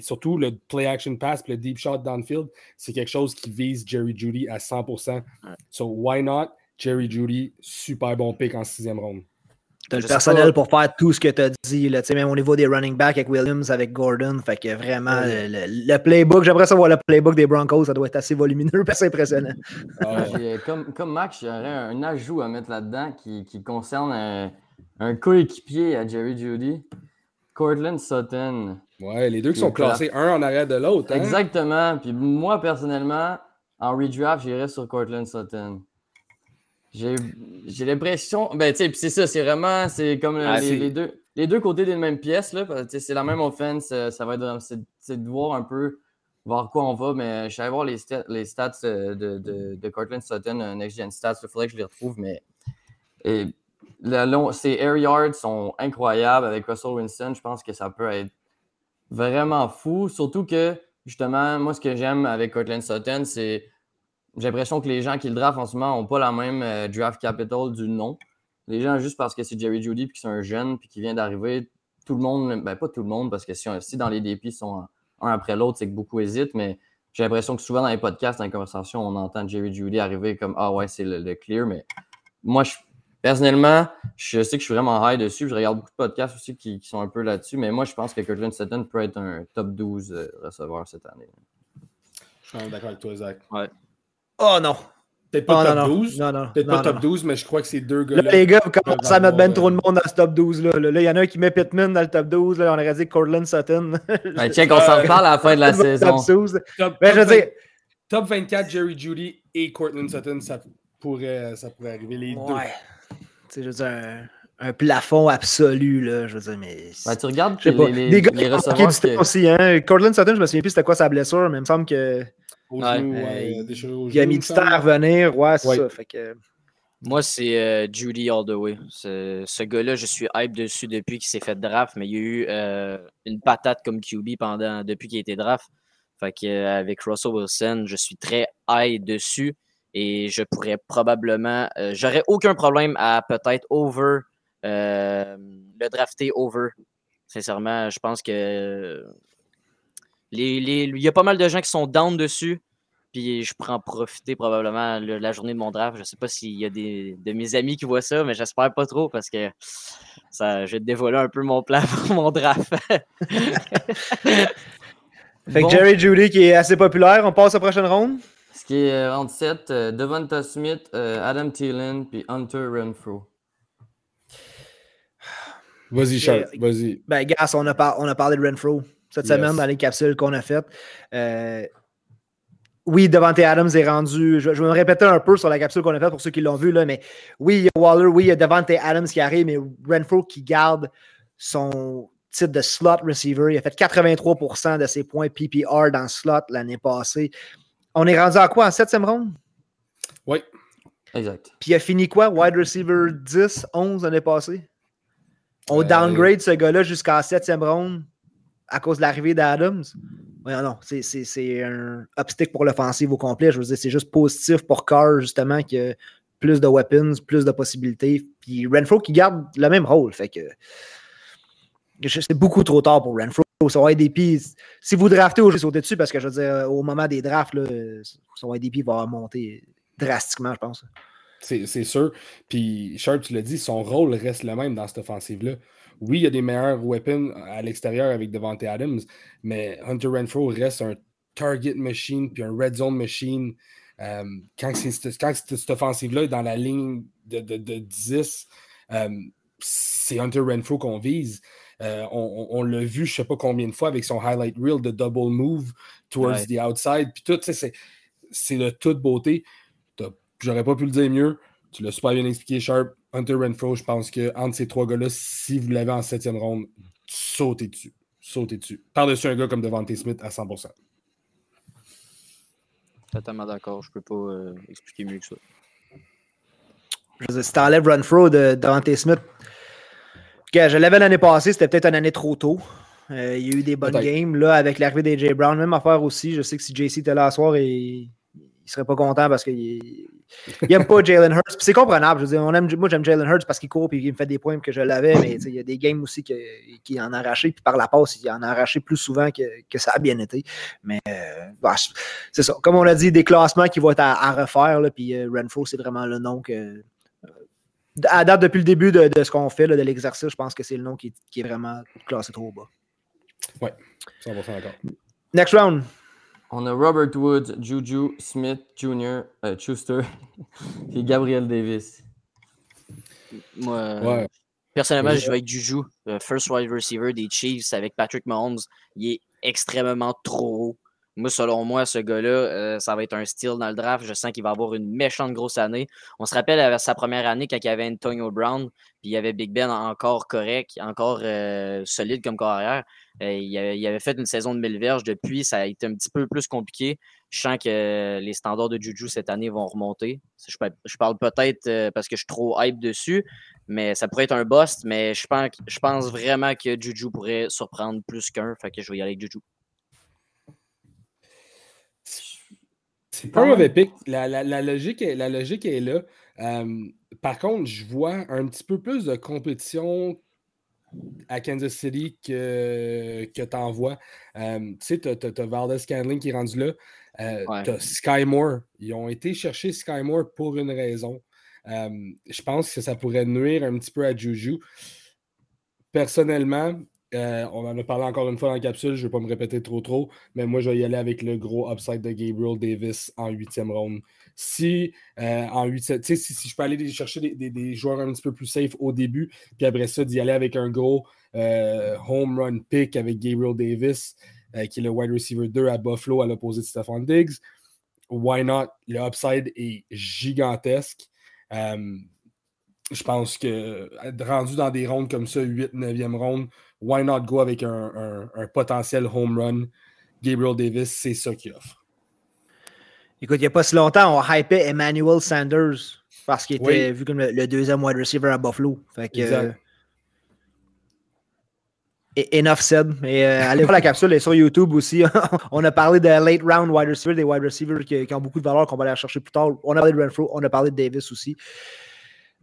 surtout le play action pass le deep shot downfield, c'est quelque chose qui vise Jerry Judy à 100%. So why not? Jerry Judy, super bon pick en sixième ronde. T'as le personnel pas. pour faire tout ce que tu as dit, là, tu sais, même au niveau des running backs avec Williams, avec Gordon. Fait que vraiment, Ouais. le, playbook, j'aimerais savoir le playbook des Broncos, ça doit être assez volumineux, parce que c'est impressionnant. Ah, Comme, comme Max, j'aurais un ajout à mettre là-dedans qui, qui concerne un, un coéquipier à Jerry Judy, Cortland Sutton. ouais, les deux qui sont classés un en arrière de l'autre. hein? Exactement. Puis moi, personnellement, en redraft, j'irais sur Cortland Sutton. J'ai l'impression. Ben, tu sais, puis c'est ça, c'est vraiment. C'est comme euh, Ah, les, deux, les deux côtés d'une même pièce. Là, c'est la même offense. euh, Ça va être. C'est de voir un peu voir quoi on va. Mais je suis allé voir les, stats- les stats euh, de, de, de Cortland Sutton, un Next Gen Stats. Il faudrait que je les retrouve. Mais et, long, ses air yards sont incroyables avec Russell Winston. Je pense que ça peut être vraiment fou. Surtout que, justement, moi, ce que j'aime avec Cortland Sutton, c'est. J'ai l'impression que les gens qui le draftent en ce moment n'ont pas la même euh, draft capital du nom. Les gens, juste parce que c'est Jerry Judy puis que c'est un jeune puis qui vient d'arriver, tout le monde, ben pas tout le monde, parce que si, si dans les DP sont un après l'autre, c'est que beaucoup hésitent, mais j'ai l'impression que souvent dans les podcasts, dans les conversations, on entend Jerry Judy arriver comme Ah ouais, c'est le, le clear, mais moi, je, personnellement, je sais que je suis vraiment high dessus. Je regarde beaucoup de podcasts aussi qui, qui sont un peu là-dessus, mais moi, je pense que Cortland Sutton peut être un top 12 euh, receveur cette année. Je suis d'accord avec toi, Zach. Oh non! Peut-être Oh, pas non, top non. 12. Non, non. Peut-être non, pas top non. 12, mais je crois que ces deux Là, gars-là. les gars, vous commencez à mettre ben trop de euh, monde dans ce top 12. Là, Là, il y en a un qui met Pittman dans le top 12. Là, on aurait dit Cortland Sutton. Ben, check, on s'en reparle à la fin de la saison. Top 12. top, Ben, je veux top dire, Top 24, Jerry Judy et Cortland Sutton, ça pourrait, ça pourrait arriver les deux. ouais. Sais, je veux dire, un, un plafond absolu, là. Je veux dire, mais. Ben, tu regardes je sais pas. les, les, Des gars les qui ont marqué receveurs du temps que- aussi, hein. Cortland Sutton, je me souviens plus c'était quoi sa blessure, mais il me semble que. Au Ouais. genou, Euh, Il a mis du temps à revenir. Ouais, c'est Ouais. ça. Fait que. Moi, c'est euh, Judy All the Way. Ce, ce gars-là, je suis hype dessus depuis qu'il s'est fait draft, mais il y a eu euh, une patate comme QB pendant, depuis qu'il a été draft. Fait que, euh, avec Russell Wilson, je suis très high dessus et je pourrais probablement. euh, J'aurais aucun problème à peut-être over euh, le drafter over. Sincèrement, je pense que les, les- il y a pas mal de gens qui sont down dessus. Puis je pourrais en profiter probablement le- la journée de mon draft. Je sais pas s'il y a des de mes amis qui voient ça, mais j'espère pas trop parce que ça, je vais te dévoiler un peu mon plan pour mon draft. Fait Bon. que Jerry Judy qui est assez populaire. On passe à la prochaine ronde? Qui est euh, entre 7, euh, Devonta Smith, euh, Adam Thielen, puis Hunter Renfro. Vas-y, Charles, Euh, vas-y. Ben, gars, on a, par- on a parlé de Renfro cette Yes. semaine dans les capsules qu'on a faites. Euh, oui, Devante Adams est rendu. Je, je vais me répéter un peu sur la capsule qu'on a faite pour ceux qui l'ont vu, là, mais oui, il y a Waller, oui, il y a Devante Adams qui arrive, mais Renfro qui garde son. titre de slot receiver. Il a fait 83% de ses points PPR dans slot l'année passée. On est rendu à quoi en septième ronde? Oui. Exact. Puis il a fini quoi? Wide receiver 10, 11 l'année passée? On Euh, downgrade ce gars-là jusqu'à la septième ronde à cause de l'arrivée d'Adams? Oui, non, c'est- c'est c'est un obstacle pour l'offensive au complet. Je veux dire, c'est juste positif pour Carr, justement, que plus de weapons, plus de possibilités. Puis Renfro qui garde le même rôle. Fait que c'est beaucoup trop tard pour Renfro. Son ADP, si vous draftez aujourd'hui, sautez dessus parce que je veux dire, au moment des drafts, là, son ADP va monter drastiquement, je pense. C'est sûr. Puis, Sharp, tu l'as dit, son rôle reste le même dans cette offensive-là. Oui, il y a des meilleurs weapons à l'extérieur avec Devante Adams, mais Hunter Renfro reste un target machine puis un red zone machine. Euh, quand c'est cette, offensive-là est dans la ligne de 10, euh, c'est Hunter Renfro qu'on vise. Euh, on l'a vu, je ne sais pas combien de fois, avec son highlight reel de double move towards Ouais. the outside. Puis tout, tu sais, c'est- de toute beauté. J'aurais pas pu le dire mieux. Tu l'as super bien expliqué, Sharp. Hunter Renfro, je pense que entre ces trois gars-là, si vous l'avez en septième ronde, sautez dessus. Sautez dessus. Par-dessus un gars comme Devante Smith à 100%. Totalement d'accord. Je peux pas euh, expliquer mieux que ça. Je veux dire, si t'enlèves Renfro de Dante Smith, je l'avais l'année passée, c'était peut-être une année trop tôt. Euh, il y a eu des bonnes games. Là, avec l'arrivée d'AJ Brown, même affaire aussi. Je sais que si JC était là ce soir, il, il serait pas content parce qu'il il aime pas Jalen Hurts. C'est comprenable. Je veux dire, on aime, moi, j'aime Jalen Hurts parce qu'il court et qu'il me fait des points que je l'avais, mais il y a des games aussi qu'il en a arraché. Puis par la passe, il en a arraché plus souvent que, que ça a bien été. Mais euh, bah, c'est ça. Comme on l'a dit, des classements qui vont être à, à refaire. Là, puis euh, Renfro, c'est vraiment le nom que. À date, depuis le début de, de ce qu'on fait, là, de l'exercice, je pense que c'est le nom qui, qui est vraiment classé trop bas. 100% d'accord. Next round. On a Robert Woods, Juju Smith Jr., euh, Schuster et Gabriel Davis. Moi, euh, Ouais. personnellement, Ouais. je vais avec Juju, le first wide receiver des Chiefs avec Patrick Mahomes. Il est extrêmement trop haut. Moi, selon moi, ce gars-là, euh, ça va être un steal dans le draft. Je sens qu'il va avoir une méchante grosse année. On se rappelle à sa première année quand il y avait Antonio Brown, puis il y avait Big Ben encore correct, encore euh, solide comme carrière. Euh, il, avait, fait une saison de 1000 verges. Depuis, ça a été un petit peu plus compliqué. Je sens que les standards de Juju cette année vont remonter. Je, pa- je parle peut-être euh, parce que je suis trop hype dessus, mais ça pourrait être un bust. Mais je pense, je pense vraiment que Juju pourrait surprendre plus qu'un. Fait que je vais y aller avec Juju. C'est pas un mauvais pic. La, la- la logique est, la logique est là. Euh, par contre, je vois un petit peu plus de compétition à Kansas City que, que tu envoies. tu sais, tu as, Valdez Scandling qui est rendu là. Euh, Ouais. tu as Sky Moore. Ils ont été chercher Sky Moore pour une raison. Euh, je pense que ça pourrait nuire un petit peu à Juju. Personnellement, euh, on en a parlé encore une fois dans la capsule, je ne vais pas me répéter trop trop, mais moi je vais y aller avec le gros upside de Gabriel Davis en huitième ronde. Si euh, en huitième, tu sais, si, si je peux aller chercher des, joueurs un petit peu plus safe au début, puis après ça, d'y aller avec un gros euh, home run pick avec Gabriel Davis, qui est le wide receiver 2 à Buffalo à l'opposé de Stephon Diggs. Why not? Le upside est gigantesque. Je pense que rendu dans des rondes comme ça, 8, 9e ronde, why not go avec un, un- un potentiel home run? Gabriel Davis, c'est ça qu'il offre. Écoute, il n'y a pas si longtemps, on hypait Emmanuel Sanders parce qu'il était Oui. vu comme le, le deuxième wide receiver à Buffalo. Fait que, Exact. euh, et- enough said. Et, euh, allez voir la capsule, elle est sur YouTube aussi. on a parlé de late round wide receiver, des wide receivers qui, qui ont beaucoup de valeur qu'on va aller chercher plus tard. On a parlé de Renfro, on a parlé de Davis aussi.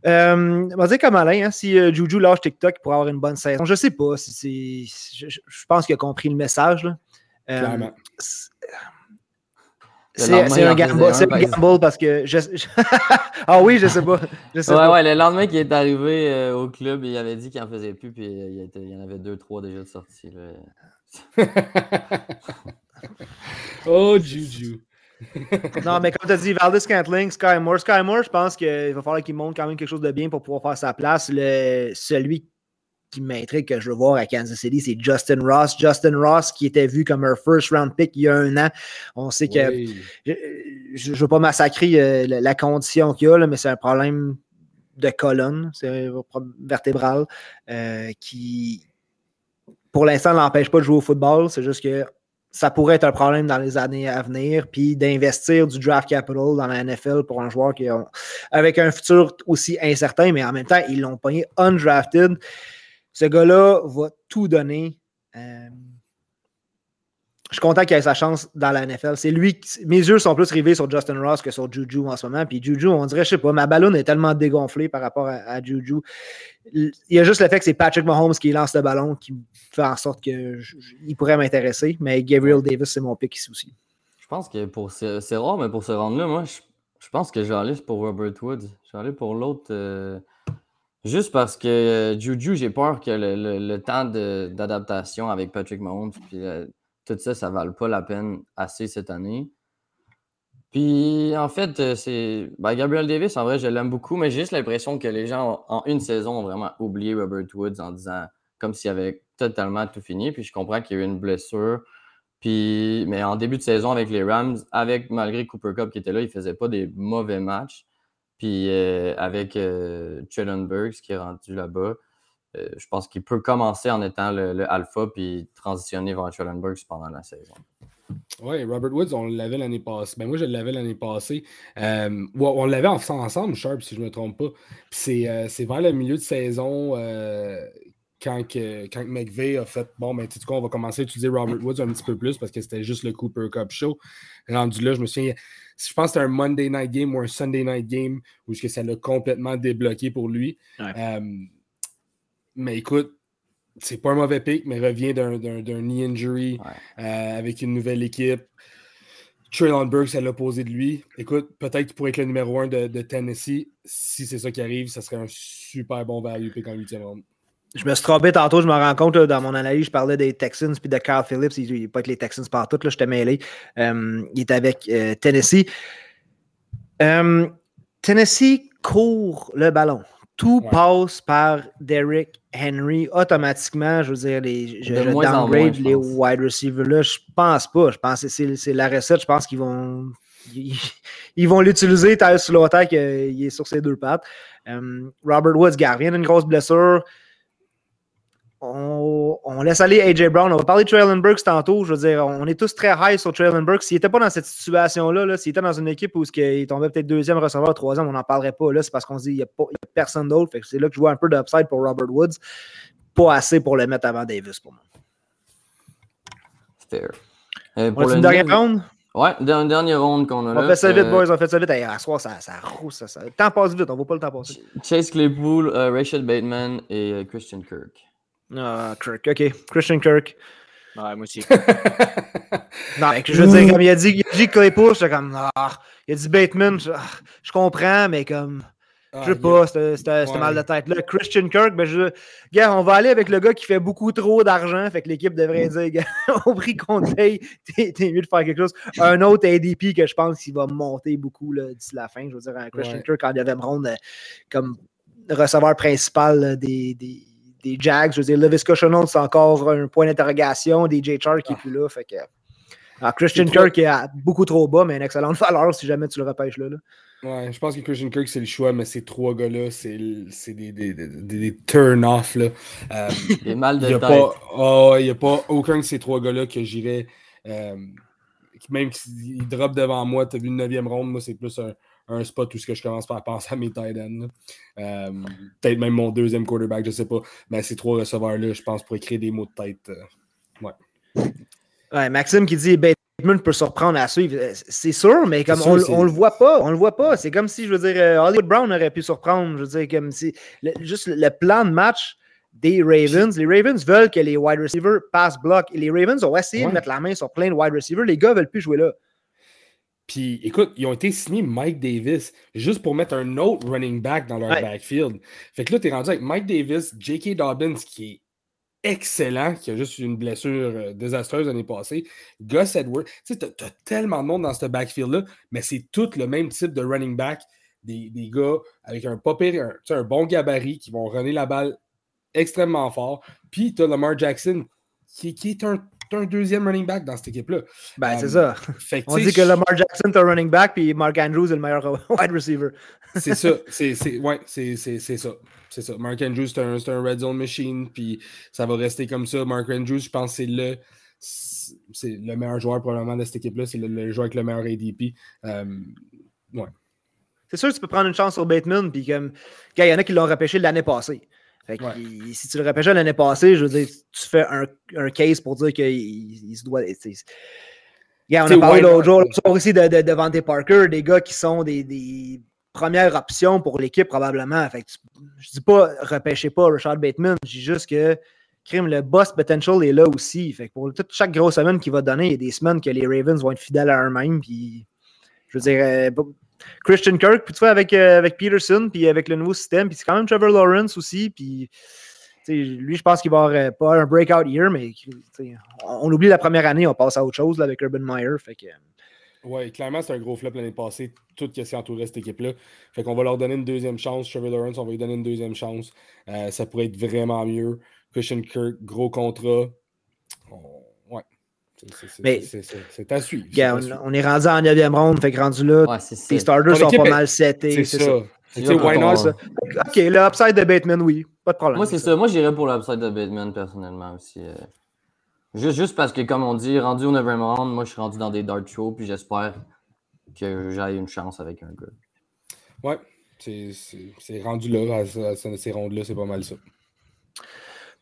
Euh, on va dire comme Alain, hein, si euh, Juju lâche TikTok pour avoir une bonne saison, je sais pas si. Je, pense qu'il a compris le message. Là. Euh, Clairement. c'est- un gamble, un, par gamble parce que. Je, je- ah oui, je sais pas. Je sais Ouais, pas. ouais, le lendemain qu'il est arrivé euh, au club, il avait dit qu'il en faisait plus, puis il, était- il y en avait deux, trois déjà de là. oh, Juju. Non, mais comme tu as dit, Valdez Scantling, Sky Moore. Sky Moore, je pense qu'il va falloir qu'il montre quand même quelque chose de bien pour pouvoir faire sa place. Le, celui qui m'intrigue que je veux voir à Kansas City, c'est Justin Ross. Justin Ross, qui était vu comme un first round pick il y a un an. On sait que Oui. je ne veux pas massacrer euh, la, la condition qu'il y a, là, mais c'est un problème de colonne, c'est un problème vertébral euh, qui. pour l'instant, ça l'empêche pas de jouer au football. C'est juste que ça pourrait être un problème dans les années à venir. Puis d'investir du draft capital dans la NFL pour un joueur qui a, avec un futur aussi incertain, mais en même temps, ils l'ont pogné undrafted. Ce gars-là va tout donner. Euh, je suis content qu'il ait sa chance dans la NFL. C'est lui, mes yeux sont plus rivés sur Justin Ross que sur Juju en ce moment. Puis Juju, on dirait, je sais pas, ma ballonne est tellement dégonflée par rapport à, Juju. Il y a juste le fait que c'est Patrick Mahomes qui lance le ballon qui fait en sorte qu'il pourrait m'intéresser. Mais Gabriel Davis, c'est mon pick ici aussi. Je pense que pour c'est rare, mais pour ce rendre-là, moi, je, pense que je vais aller pour Robert Woods. Je vais aller pour l'autre. Euh, juste parce que euh, Juju, j'ai peur que le, temps d'adaptation avec Patrick Mahomes, puis euh, tout ça, ça ne vale pas la peine assez cette année. Puis, en fait, euh, c'est. Ben, Gabriel Davis, en vrai, je l'aime beaucoup, mais j'ai juste l'impression que les gens, en une saison, ont vraiment oublié Robert Woods en disant comme s'il avait totalement tout fini. Puis, je comprends qu'il y a eu une blessure. Mais en début de saison avec les Rams, avec malgré Cooper Cup qui était là, il ne faisait pas des mauvais matchs. Puis, euh, avec euh, qui est rendu là-bas, euh, je pense qu'il peut commencer en étant le, alpha puis transitionner vers Schellenberg pendant la saison. Oui, Robert Woods, on l'avait l'année passée. Ben moi, je l'avais l'année passée. Euh, on l'avait ensemble, Sharp, si je ne me trompe pas. Euh, c'est vers le milieu de saison quand, que, quand McVeigh a fait Bon, ben, tu sais quoi, on va commencer à utiliser Robert Woods un petit peu plus parce que c'était juste le Cooper Cup Show. Rendu là, je me souviens, je pense que c'était un Monday night game ou un Sunday night game où ça l'a complètement débloqué pour lui. Mais écoute, c'est pas un mauvais pick, mais revient d'un knee injury euh, avec une nouvelle équipe. Traylon Burke, ça l'a posé de lui. Écoute, peut-être qu'il pourrait être le numéro 1 de, Tennessee. Si c'est ça qui arrive, ça serait un super bon value pick en 8e round. Je me suis trompé tantôt, je me rends compte dans mon analyse, je parlais des Texans puis de Carl Phillips. Il n'est pas avec les Texans partout, là, je t'ai mêlé. Euh, il est avec euh, Tennessee. Tennessee court le ballon tout passe par Derrick Henry automatiquement. Je veux dire, les, je, downgrade les wide receivers là. Je pense pas. Je pense que c'est la recette. Je pense qu'ils vont. Ils, vont l'utiliser tel sur l'autre qu'il est sur ses deux pattes. Euh, Robert Woods, gardien d'une grosse blessure on, laisse aller AJ Brown. On va parler de Traylon Burks tantôt. Je veux dire, on est tous très high sur Traylon Burks. S'il n'était pas dans cette situation-là, s'il était dans une équipe où il tombait peut-être deuxième receveur, troisième, on n'en parlerait pas. Là, c'est parce qu'on se dit qu'il n'y a, personne d'autre. C'est là que je vois un peu d'upside pour Robert Woods. Pas assez pour le mettre avant Davis pour moi. Fair. Euh, pour on a une dernière round? Ouais, une dernière ronde qu'on a là. On fait ça vite, euh, boys, on fait ça vite. à soir, ça, ça rousse. Ça, ça, Le temps passe vite, on ne voit pas le temps passer. Chase Claypool, euh, Rachel Bateman et Christian Kirk. Ah, Kirk, ok. Christian Kirk. Ouais, moi aussi. non, je veux dire, comme il a dit, il a dit Claypool, j'étais comme, ah, il a dit Bateman, je, ah, je comprends, mais comme, je sais pas, c'était mal de tête. Là, Christian Kirk, ben je, gars, on va aller avec le gars qui fait beaucoup trop d'argent, fait que l'équipe devrait dire, gars, au prix qu'on paye, t'es mieux de faire quelque chose. Un autre ADP que je pense qu'il va monter beaucoup d'ici la fin, je veux dire, un Christian Kirk en deuxième ronde, euh, comme receveur principal des, des des Jags. Je veux dire, Levis Chenault, c'est encore un point d'interrogation. DJ Chark qui n'est ah. plus là. Fait que, alors, Christian Kirk est beaucoup trop bas, mais une excellente valeur si jamais tu le repêches là. Ouais, je pense que Christian Kirk, c'est le choix, mais ces trois gars-là, c'est des, des, des, des turn-off. Euh, des mal de Il n'y a, a, pas aucun de ces trois gars-là que j'irais. Euh, même s'ils drop devant moi, tu as vu une neuvième ronde, moi, c'est plus un, un spot où ce que je commence par penser à mes tight ends. Euh, peut-être même mon deuxième quarterback, je ne sais pas. Mais ces trois receveurs-là, je pense, pour écrire des mots de tête. Euh, ouais. ouais. Maxime qui dit Bateman peut surprendre à suivre. Euh, c'est sûr, mais comme on, on, le voit pas, on le voit pas. C'est comme si, je veux dire, Hollywood Brown aurait pu surprendre. Je veux dire, comme si juste le plan de match des Ravens. Les Ravens veulent que les wide receivers passent bloc. Et les Ravens ont essayé de mettre la main sur plein de wide receivers. Les gars ne veulent plus jouer là. Puis écoute, ils ont été signés Mike Davis juste pour mettre un autre running back dans leur backfield. Fait que là, tu es rendu avec Mike Davis, J.K. Dobbins qui est excellent, qui a juste une blessure euh, désastreuse l'année passée. Gus Edwards. Tu sais, tu as, tellement de monde dans ce backfield-là, mais c'est tout le même type de running back. Des, des gars avec un, pas un, un bon gabarit qui vont runner la balle extrêmement fort. Puis tu as Lamar Jackson qui, qui, est un un deuxième running back dans cette équipe-là. Ben, c'est Euh, ça. Fait On dit que Lamar Jackson est un running back, puis Mark Andrews est le meilleur wide receiver. C'est ça. C'est, c'est, ouais, c'est, c'est, c'est ça. C'est ça. Mark Andrews, c'est un, c'est un red zone machine, puis ça va rester comme ça. Mark Andrews, je pense que c'est le, c'est le meilleur joueur probablement de cette équipe-là. C'est le, le joueur avec le meilleur ADP. Euh, C'est sûr que tu peux prendre une chance sur Bateman, puis comme, il y en a qui l'ont repêché l'année passée. Fait que Ouais. si tu le repêchais l'année passée, je veux dire, tu fais un, un case pour dire qu'il il, il se doit. Gars, on a parlé l'autre jour, aussi de, de, de Devante Parker, des gars qui sont des, des premières options pour l'équipe, probablement. Fait que tu- je dis pas repêchez pas Richard Bateman, je dis juste que crime, le boss potential est là aussi. Fait que pour toute chaque grosse semaine qu'il va donner, il y a des semaines que les Ravens vont être fidèles à eux-mêmes. Puis, je veux dire, euh, Christian Kirk, puis tu avec, euh, avec Peterson, puis avec le nouveau système, puis c'est quand même Trevor Lawrence aussi, puis lui, je pense qu'il va avoir euh, pas un breakout year, mais on, oublie la première année, on passe à autre chose là, avec Urban Meyer. Fait que, ouais, clairement, c'est un gros flop l'année passée, tout ce qui entourait cette équipe-là. Fait qu'on va leur donner une deuxième chance. Trevor Lawrence, on va lui donner une deuxième chance. Euh, ça pourrait être vraiment mieux. Christian Kirk, gros contrat. C'est- à suivre. on, suivre. on est rendu en 9e ronde, fait que rendu là, Ouais, tes starters sont pas mal setés. C'est ça. Why not? Ok, le upside de Bateman, oui, pas de problème. Moi, c'est ça. Moi, j'irais pour l'upside de Bateman, personnellement, aussi. euh. Juste, juste parce que, comme on dit, rendu au 9e round, moi, je suis rendu dans des dart shows, puis j'espère que j'aille une chance avec un gars. Ouais. C'est- rendu là, à, à- à ces rondes-là, c'est pas mal ça.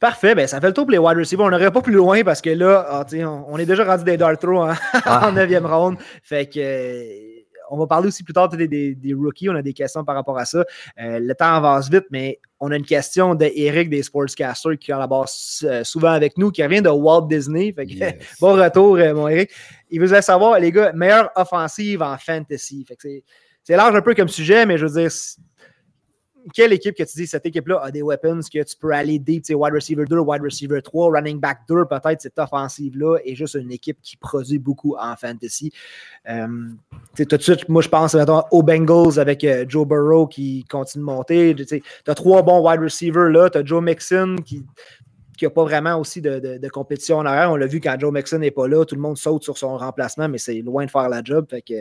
Parfait, ben ça fait le tour pour les wide receivers. On n'aurait pas plus loin parce que là, ah, on, on est déjà rendu des dart throws en, en 9e ronde. Fait que euh, on va parler aussi plus tard des, des- des rookies. On a des questions par rapport à ça. Euh, le temps avance vite, mais on a une question d'Eric des Sportscasters qui collabore euh, souvent avec nous, qui revient de Walt Disney. Fait que, Yes. bon retour, mon Eric. Il voulait savoir, les gars, meilleure offensive en fantasy. Fait que c'est- large un peu comme sujet, mais je veux dire, quelle équipe que tu dis, cette équipe-là a des weapons que tu peux aller deep, wide receiver 2, wide receiver 3, running back 2, peut-être cette offensive-là est juste une équipe qui produit beaucoup en fantasy. Euh, tout de suite, moi je pense mettons, aux Bengals avec euh, Joe Burrow qui continue de monter. Tu as trois bons wide receivers là, tu as Joe Mixon qui qui n'a pas vraiment aussi de, de- de compétition en arrière. On l'a vu quand Joe Mixon n'est pas là, tout le monde saute sur son remplacement, mais c'est loin de faire la job. Fait que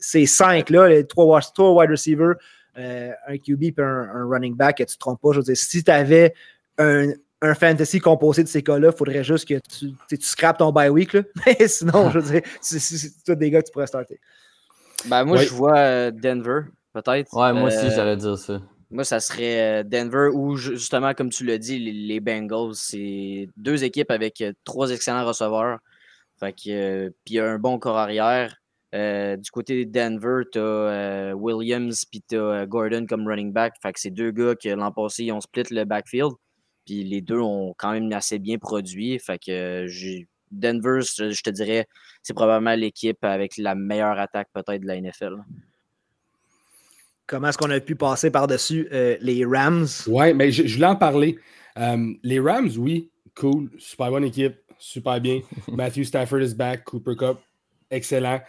Ces cinq-là, les trois, trois wide receivers, euh, un QB et un, un running back, que tu ne te trompes pas. Je veux dire, si tu avais un, un fantasy composé de ces cas-là, il faudrait juste que tu, tu, scrapes ton bye week. Là. Mais sinon, je veux dire, c'est tous des gars que tu pourrais starter. Ben, moi, je vois euh, Denver, peut-être. Ouais, moi aussi, Euh, j'allais dire ça. Moi, ça serait Denver ou ju- justement, comme tu l'as dit, les, les Bengals. C'est deux équipes avec trois excellents receveurs. Fait que, euh, puis un bon corps arrière. Euh, du côté de Denver, tu as Williams puis tu as Gordon comme running back. Fait que c'est deux gars qui, l'an passé, ils ont split le backfield. Puis les deux ont quand même assez bien produit. Fait que euh, Denver, je je te dirais, c'est probablement l'équipe avec la meilleure attaque peut-être de la NFL. Comment est-ce qu'on a pu passer par-dessus euh, les Rams? Ouais, mais je, je voulais en parler. Euh, les Rams, oui, cool, super bonne équipe, super bien. Matthew Stafford is back, Cooper Cup, excellent.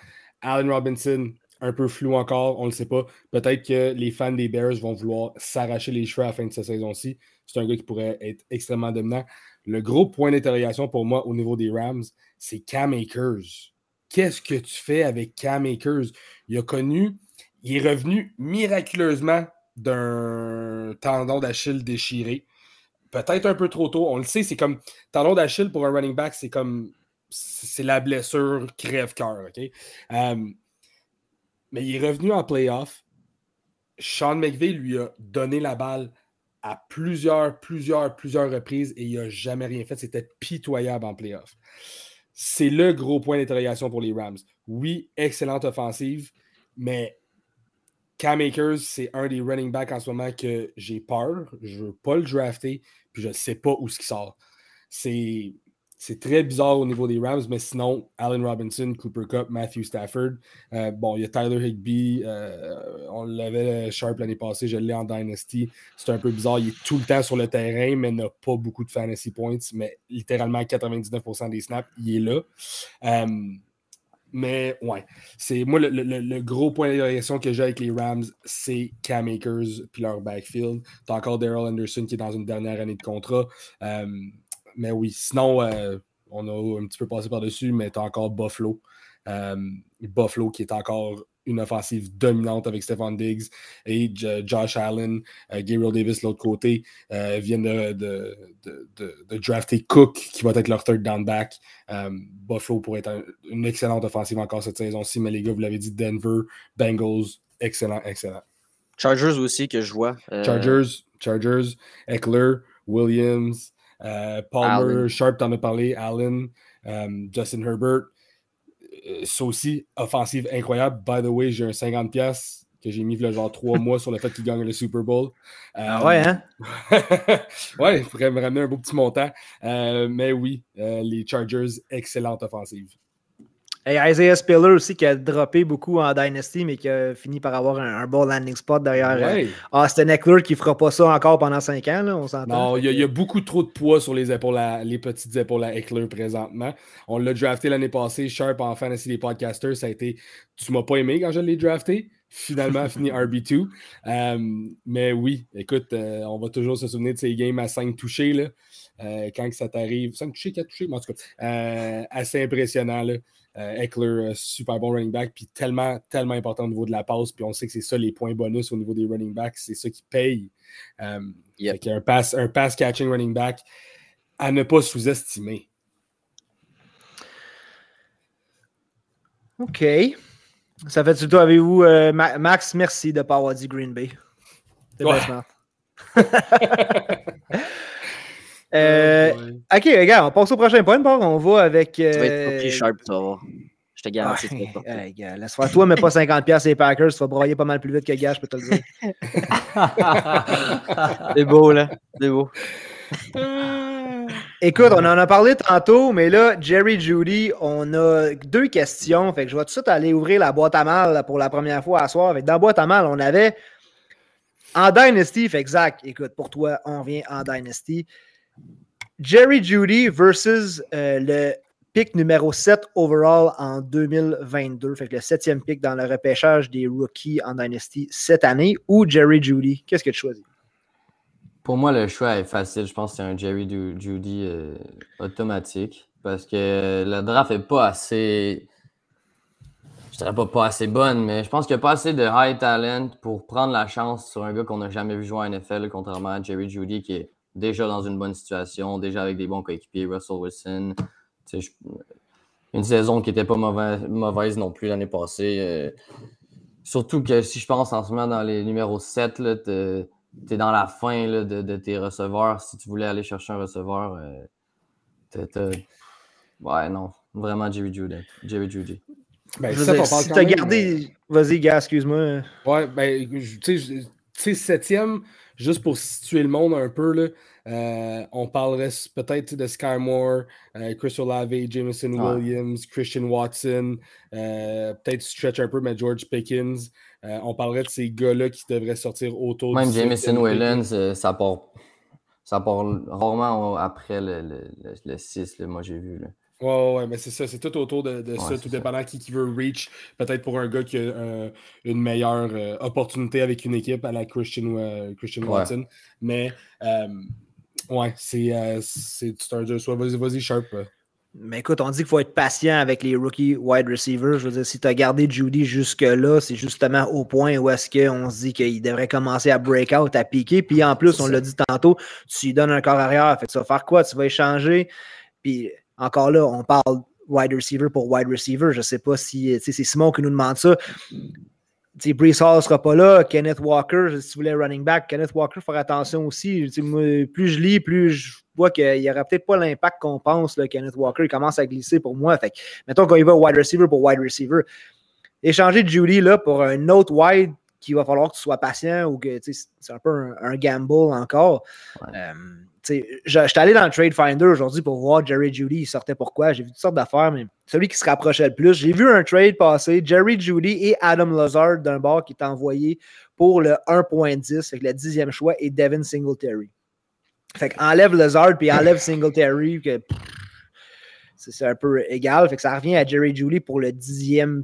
Allen Robinson, un peu flou encore, on ne le sait pas. Peut-être que les fans des Bears vont vouloir s'arracher les cheveux à la fin de cette saison-ci. C'est un gars qui pourrait être extrêmement dominant. Le gros point d'interrogation pour moi au niveau des Rams, c'est Cam Akers. Qu'est-ce que tu fais avec Cam Akers? Il a connu, il est revenu miraculeusement d'un tendon d'Achille déchiré. Peut-être un peu trop tôt. On le sait, c'est comme tendon d'Achille pour un running back, c'est comme c'est la blessure crève-cœur. OK? Euh, mais il est revenu en playoff. Sean McVay lui a donné la balle à plusieurs, plusieurs, plusieurs reprises et il n'a jamais rien fait. C'était pitoyable en playoff. C'est le gros point d'interrogation pour les Rams. Oui, excellente offensive, mais Cam Akers, c'est un des running backs en ce moment que j'ai peur. Je ne veux pas le drafter, puis je ne sais pas où ce qui sort. C'est, c'est très bizarre au niveau des Rams, mais sinon, Allen Robinson, Cooper Cup, Matthew Stafford. euh, bon, il y a Tyler Higbee. euh, on l'avait euh, Sharp l'année passée, je l'ai en Dynasty. C'est un peu bizarre. Il est tout le temps sur le terrain, mais n'a pas beaucoup de fantasy points. Mais littéralement, 99% des snaps, il est là. Mais ouais, c'est moi le, le- gros point d'interrogation que j'ai avec les Rams, c'est Cam Akers puis leur backfield. T'as encore Daryl Anderson qui est dans une dernière année de contrat. Mais oui, sinon, euh, on a un petit peu passé par-dessus, mais tu as encore Buffalo. Buffalo qui est encore une offensive dominante avec Stephon Diggs et Josh Allen, euh, Gabriel Davis de l'autre côté, euh, viennent de, drafter Cook qui va être leur third down back. Euh, Buffalo pourrait être une excellente offensive encore cette saison-ci, mais les gars, vous l'avez dit, Denver, Bengals, excellent, excellent. Chargers aussi que je vois. Chargers, Chargers, Eckler, Williams, Palmer, Sharp, t'en as parlé, Allen, Justin Herbert. Euh, ça aussi, offensive incroyable. By the way, j'ai un 50$ que j'ai mis le genre trois mois sur le fait qu'il gagne le Super Bowl. ah ouais, hein? ouais, il pourrait me ramener un beau petit montant. Euh, mais oui, les Chargers, excellente offensive. Et Isaiah Spiller aussi qui a droppé beaucoup en Dynasty, mais qui a fini par avoir un, bon landing spot derrière euh, Austin Eckler qui ne fera pas ça encore pendant 5 ans, là, on s'entend. Non, il y, a beaucoup trop de poids sur les épaules, les petites épaules à Eckler présentement. On l'a drafté l'année passée, Sharp en fantasy des podcasters, ça a été Tu m'as pas aimé quand je l'ai drafté? Finalement fini RB2. Euh, mais oui, écoute, euh, on va toujours se souvenir de ces games à 5 touchés. Là, quand ça t'arrive, 5 touchés, 4 touchés, mais en tout cas, assez impressionnant. Là. Euh, Eckler, euh, super bon running back, puis tellement, tellement important au niveau de la passe. Puis on sait que c'est ça les points bonus au niveau des running backs, c'est ça qui paye. Euh, il y a un pass, un pass catching running back à ne pas sous-estimer. OK. Ça fait du tout avez-vous, Max, merci de ne pas avoir dit Green Bay. C'est ouais. Euh, ok, regarde, on passe au prochain point. on va avec. Euh... Tu vas être plus sharp, ça Je te garantis. Ah, laisse faire toi, mais pas 50$ les Packers. Tu vas broyer pas mal plus vite que Gage, je peux te le dire. C'est beau, là. C'est beau. Écoute, on en a parlé tantôt, mais là, Jerry Judy, on a deux questions. Fait que je vais tout de suite aller ouvrir la boîte à mal pour la première fois à soir. Fait dans la boîte à mal, on avait en Dynasty, fait exact. Écoute, pour toi, on vient en Dynasty. Jerry Judy versus euh, le pick numéro 7 overall en 2022, fait que le septième pick dans le repêchage des rookies en Dynasty cette année, ou Jerry Judy. Qu'est-ce que tu choisis? Pour moi, le choix est facile. Je pense que c'est un Jerry Judy euh, automatique parce que le draft n'est pas assez. Je dirais pas, pas assez bonne, mais je pense qu'il n'y a pas assez de high talent pour prendre la chance sur un gars qu'on n'a jamais vu jouer en NFL, contrairement à Jerry Judy qui est déjà dans une bonne situation, déjà avec des bons coéquipiers, Russell Wilson. une saison qui n'était pas mauvaise, non plus l'année passée. Euh, surtout que si je pense en ce moment dans les numéros 7, tu es, dans la fin de, tes receveurs. Si tu voulais aller chercher un receveur, euh, ouais, non, vraiment Jerry Judy. Jerry Judy. Ben, si tu as gardé. Euh, Vas-y, gars, excuse-moi. Ouais, ben, tu sais, septième, juste pour situer le monde un peu, là, euh, on parlerait peut-être de Sky Moore, euh, Chris Olave, Jameson Williams, Christian Watson, euh, peut-être stretch un peu, mais George Pickens. on parlerait de ces gars-là qui devraient sortir autour Même Jameson Williams, ça part, ça part rarement après le, le, le 6, moi j'ai vu. Là. Ouais, ouais, mais c'est ça, c'est tout autour de, ça, tout dépendant qui, qui veut reach. Peut-être pour un gars qui a euh, une meilleure euh, opportunité avec une équipe à la Christian, euh, Christian Watson. Mais ouais, c'est un jeu. Soit vas-y, vas-y, Sharp. Mais écoute, on dit qu'il faut être patient avec les rookie wide receivers. Je veux dire, si tu as gardé Judy jusque-là, c'est justement au point où est-ce qu'on se dit qu'il devrait commencer à break out, à piquer. Puis en plus, on l'a dit tantôt, tu lui donnes un corps arrière. Fait que ça va faire quoi? Tu vas échanger. Puis encore là, on parle wide receiver pour wide receiver. Je ne sais pas si c'est Simon qui nous demande ça. T'sais, Brees Hall ne sera pas là. Kenneth Walker, si vous voulez running back, Kenneth Walker, il attention aussi. plus je lis, plus je vois qu'il n'y aura peut-être pas l'impact qu'on pense. Kenneth Walker, il commence à glisser pour moi. Fait mettons qu'on y va wide receiver pour wide receiver. Échanger Julie là, pour un autre wide qu'il va falloir que tu sois patient ou que c'est un peu un, gamble encore. Euh, J'étais allé dans le Trade Finder aujourd'hui pour voir Jerry Judy, il sortait pourquoi. J'ai vu toutes sortes d'affaires, mais celui qui se rapprochait le plus, j'ai vu un trade passer, Jerry Judy et Adam Lazard d'un bord qui est envoyé pour le 1.10, avec le dixième choix, et Devin Singletary. Fait qu'enlève Lazard puis enlève Singletary, que c'est un peu égal. Fait que ça revient à Jerry Judy pour le dixième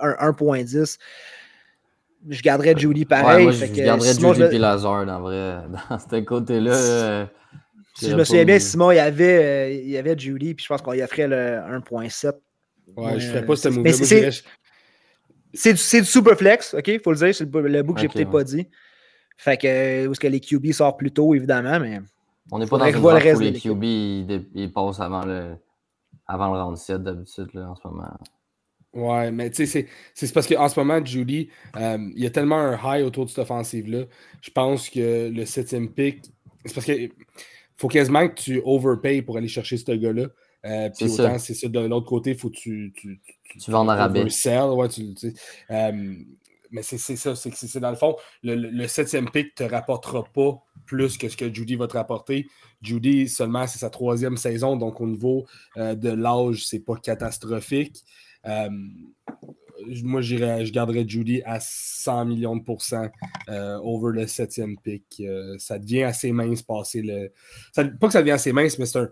1.10 je garderais Judy pareil. Ouais, moi, je, garderais Judy et Lazard, en vrai. Dans ce côté-là, euh, Si je me souviens bien, Simon, il y avait, euh, il y avait Judy, puis je pense qu'on y offrait le 1.7. Ouais, je ne ferais pas ce move C'est du, du super flex, OK? Il faut le dire, c'est le, bout que j'ai peut-être pas dit. Fait que, où est-ce que les QB sortent plus tôt, évidemment, mais. On n'est pas dans une phase où les QB ils, passent avant le, avant le round 7 d'habitude en ce moment. Ouais, mais tu sais, c'est parce qu'en ce moment, Judy, euh, il y a tellement un high autour de cette offensive-là. Je pense que le septième pick, c'est parce que faut quasiment que tu overpay pour aller chercher ce gars-là. Euh, puis autant, c'est ça. De l'autre côté, il faut que tu. Tu, tu, tu vends en rabais. Ouais, tu, euh, mais c'est ça, c'est dans le fond, le, septième pick ne te rapportera pas plus que ce que Judy va te rapporter. Judy, seulement, c'est sa troisième saison, donc au niveau euh, de l'âge, c'est pas catastrophique. Euh, moi, je garderais Judy à 100 millions de pourcents euh, over le septième pick. ça devient assez mince passer le. pas que ça devient assez mince, mais c'est un.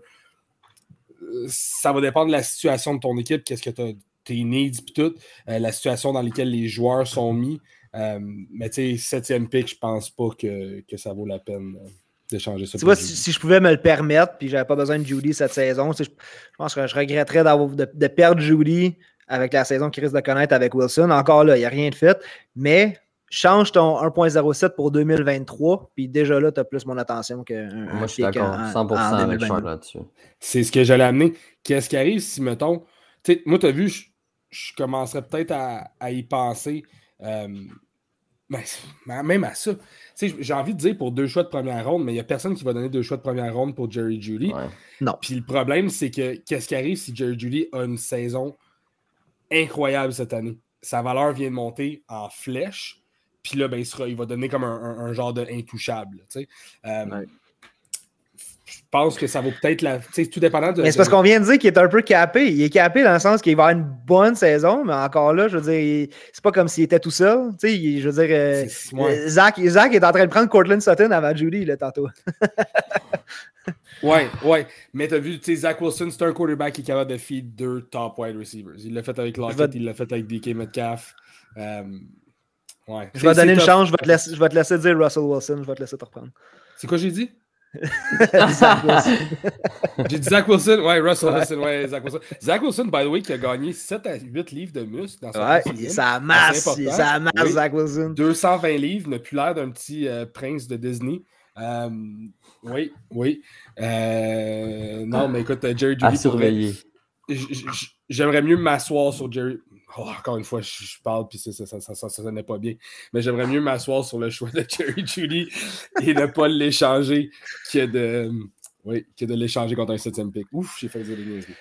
Ça va dépendre de la situation de ton équipe, qu'est-ce que tu as tes needs et tout, euh, la situation dans laquelle les joueurs sont mis. Euh, mais tu sais, septième pick, je pense pas que, ça vaut la peine euh, d'échanger ça. Tu vois, si, je pouvais me le permettre, puis j'avais pas besoin de Judy cette saison, je, pense que je regretterais de, de, perdre Judy avec la saison qu'il risque de connaître avec Wilson. Encore là, il n'y a rien de fait. Mais change ton 1.07 pour 2023, puis déjà là, tu as plus mon attention qu'un. Moi, je suis d'accord, 100% avec Charles là-dessus. C'est ce que j'allais amener. Qu'est-ce qui arrive si, mettons, tu sais, moi, tu as vu, je commencerais peut-être à, y penser. Euh, même à ça. J'ai envie de dire pour deux choix de première ronde, mais il n'y a personne qui va donner deux choix de première ronde pour Jerry Judy. Non. Puis le problème, c'est que qu'est-ce qui arrive si Jerry Judy a une saison incroyable cette année? Sa valeur vient de monter en flèche. Puis là, ben, il, sera, il va donner comme un, genre de intouchable. Euh, je pense que ça vaut peut-être la. Tout dépendant de. Mais c'est parce qu'on vient de dire qu'il est un peu capé. Il est capé dans le sens qu'il va avoir une bonne saison, mais encore là, je veux dire, c'est pas comme s'il était tout seul. Tu sais, je veux dire, euh, euh, Zach, Zach, est en train de prendre Cortland Sutton avant Judy, là, tantôt. ouais, ouais. Mais t'as vu, tu sais, Zach Wilson, c'est un quarterback qui est capable de feed deux top wide receivers. Il l'a fait avec Lockett, il l'a fait avec DK Metcalf. Euh, ouais. Je vais te donner une chance, je vais, te laisser, je vais te laisser dire Russell Wilson, je vais te laisser te reprendre. C'est quoi j'ai dit? J'ai dit Zach Wilson. Ouais, Russell Wilson. Ouais, Zach Wilson. Zach Wilson, by the way, qui a gagné 7 à 8 livres de muscle dans sa Ouais, ça masse. Ça masse, Zach Wilson. 220 livres, n'a plus l'air d'un petit euh, prince de Disney. Euh, oui, oui. Euh, non, mais écoute, Jerry Judy. À surveiller. J'aimerais mieux m'asseoir sur Jerry. Oh, encore une fois, je, parle, puis ça, ça, ça, ça, n'est pas bien. Mais j'aimerais mieux m'asseoir sur le choix de Jerry Judy et ne pas l'échanger que de, oui, que de l'échanger contre un septième pick. Ouf, j'ai fait des niaiseries.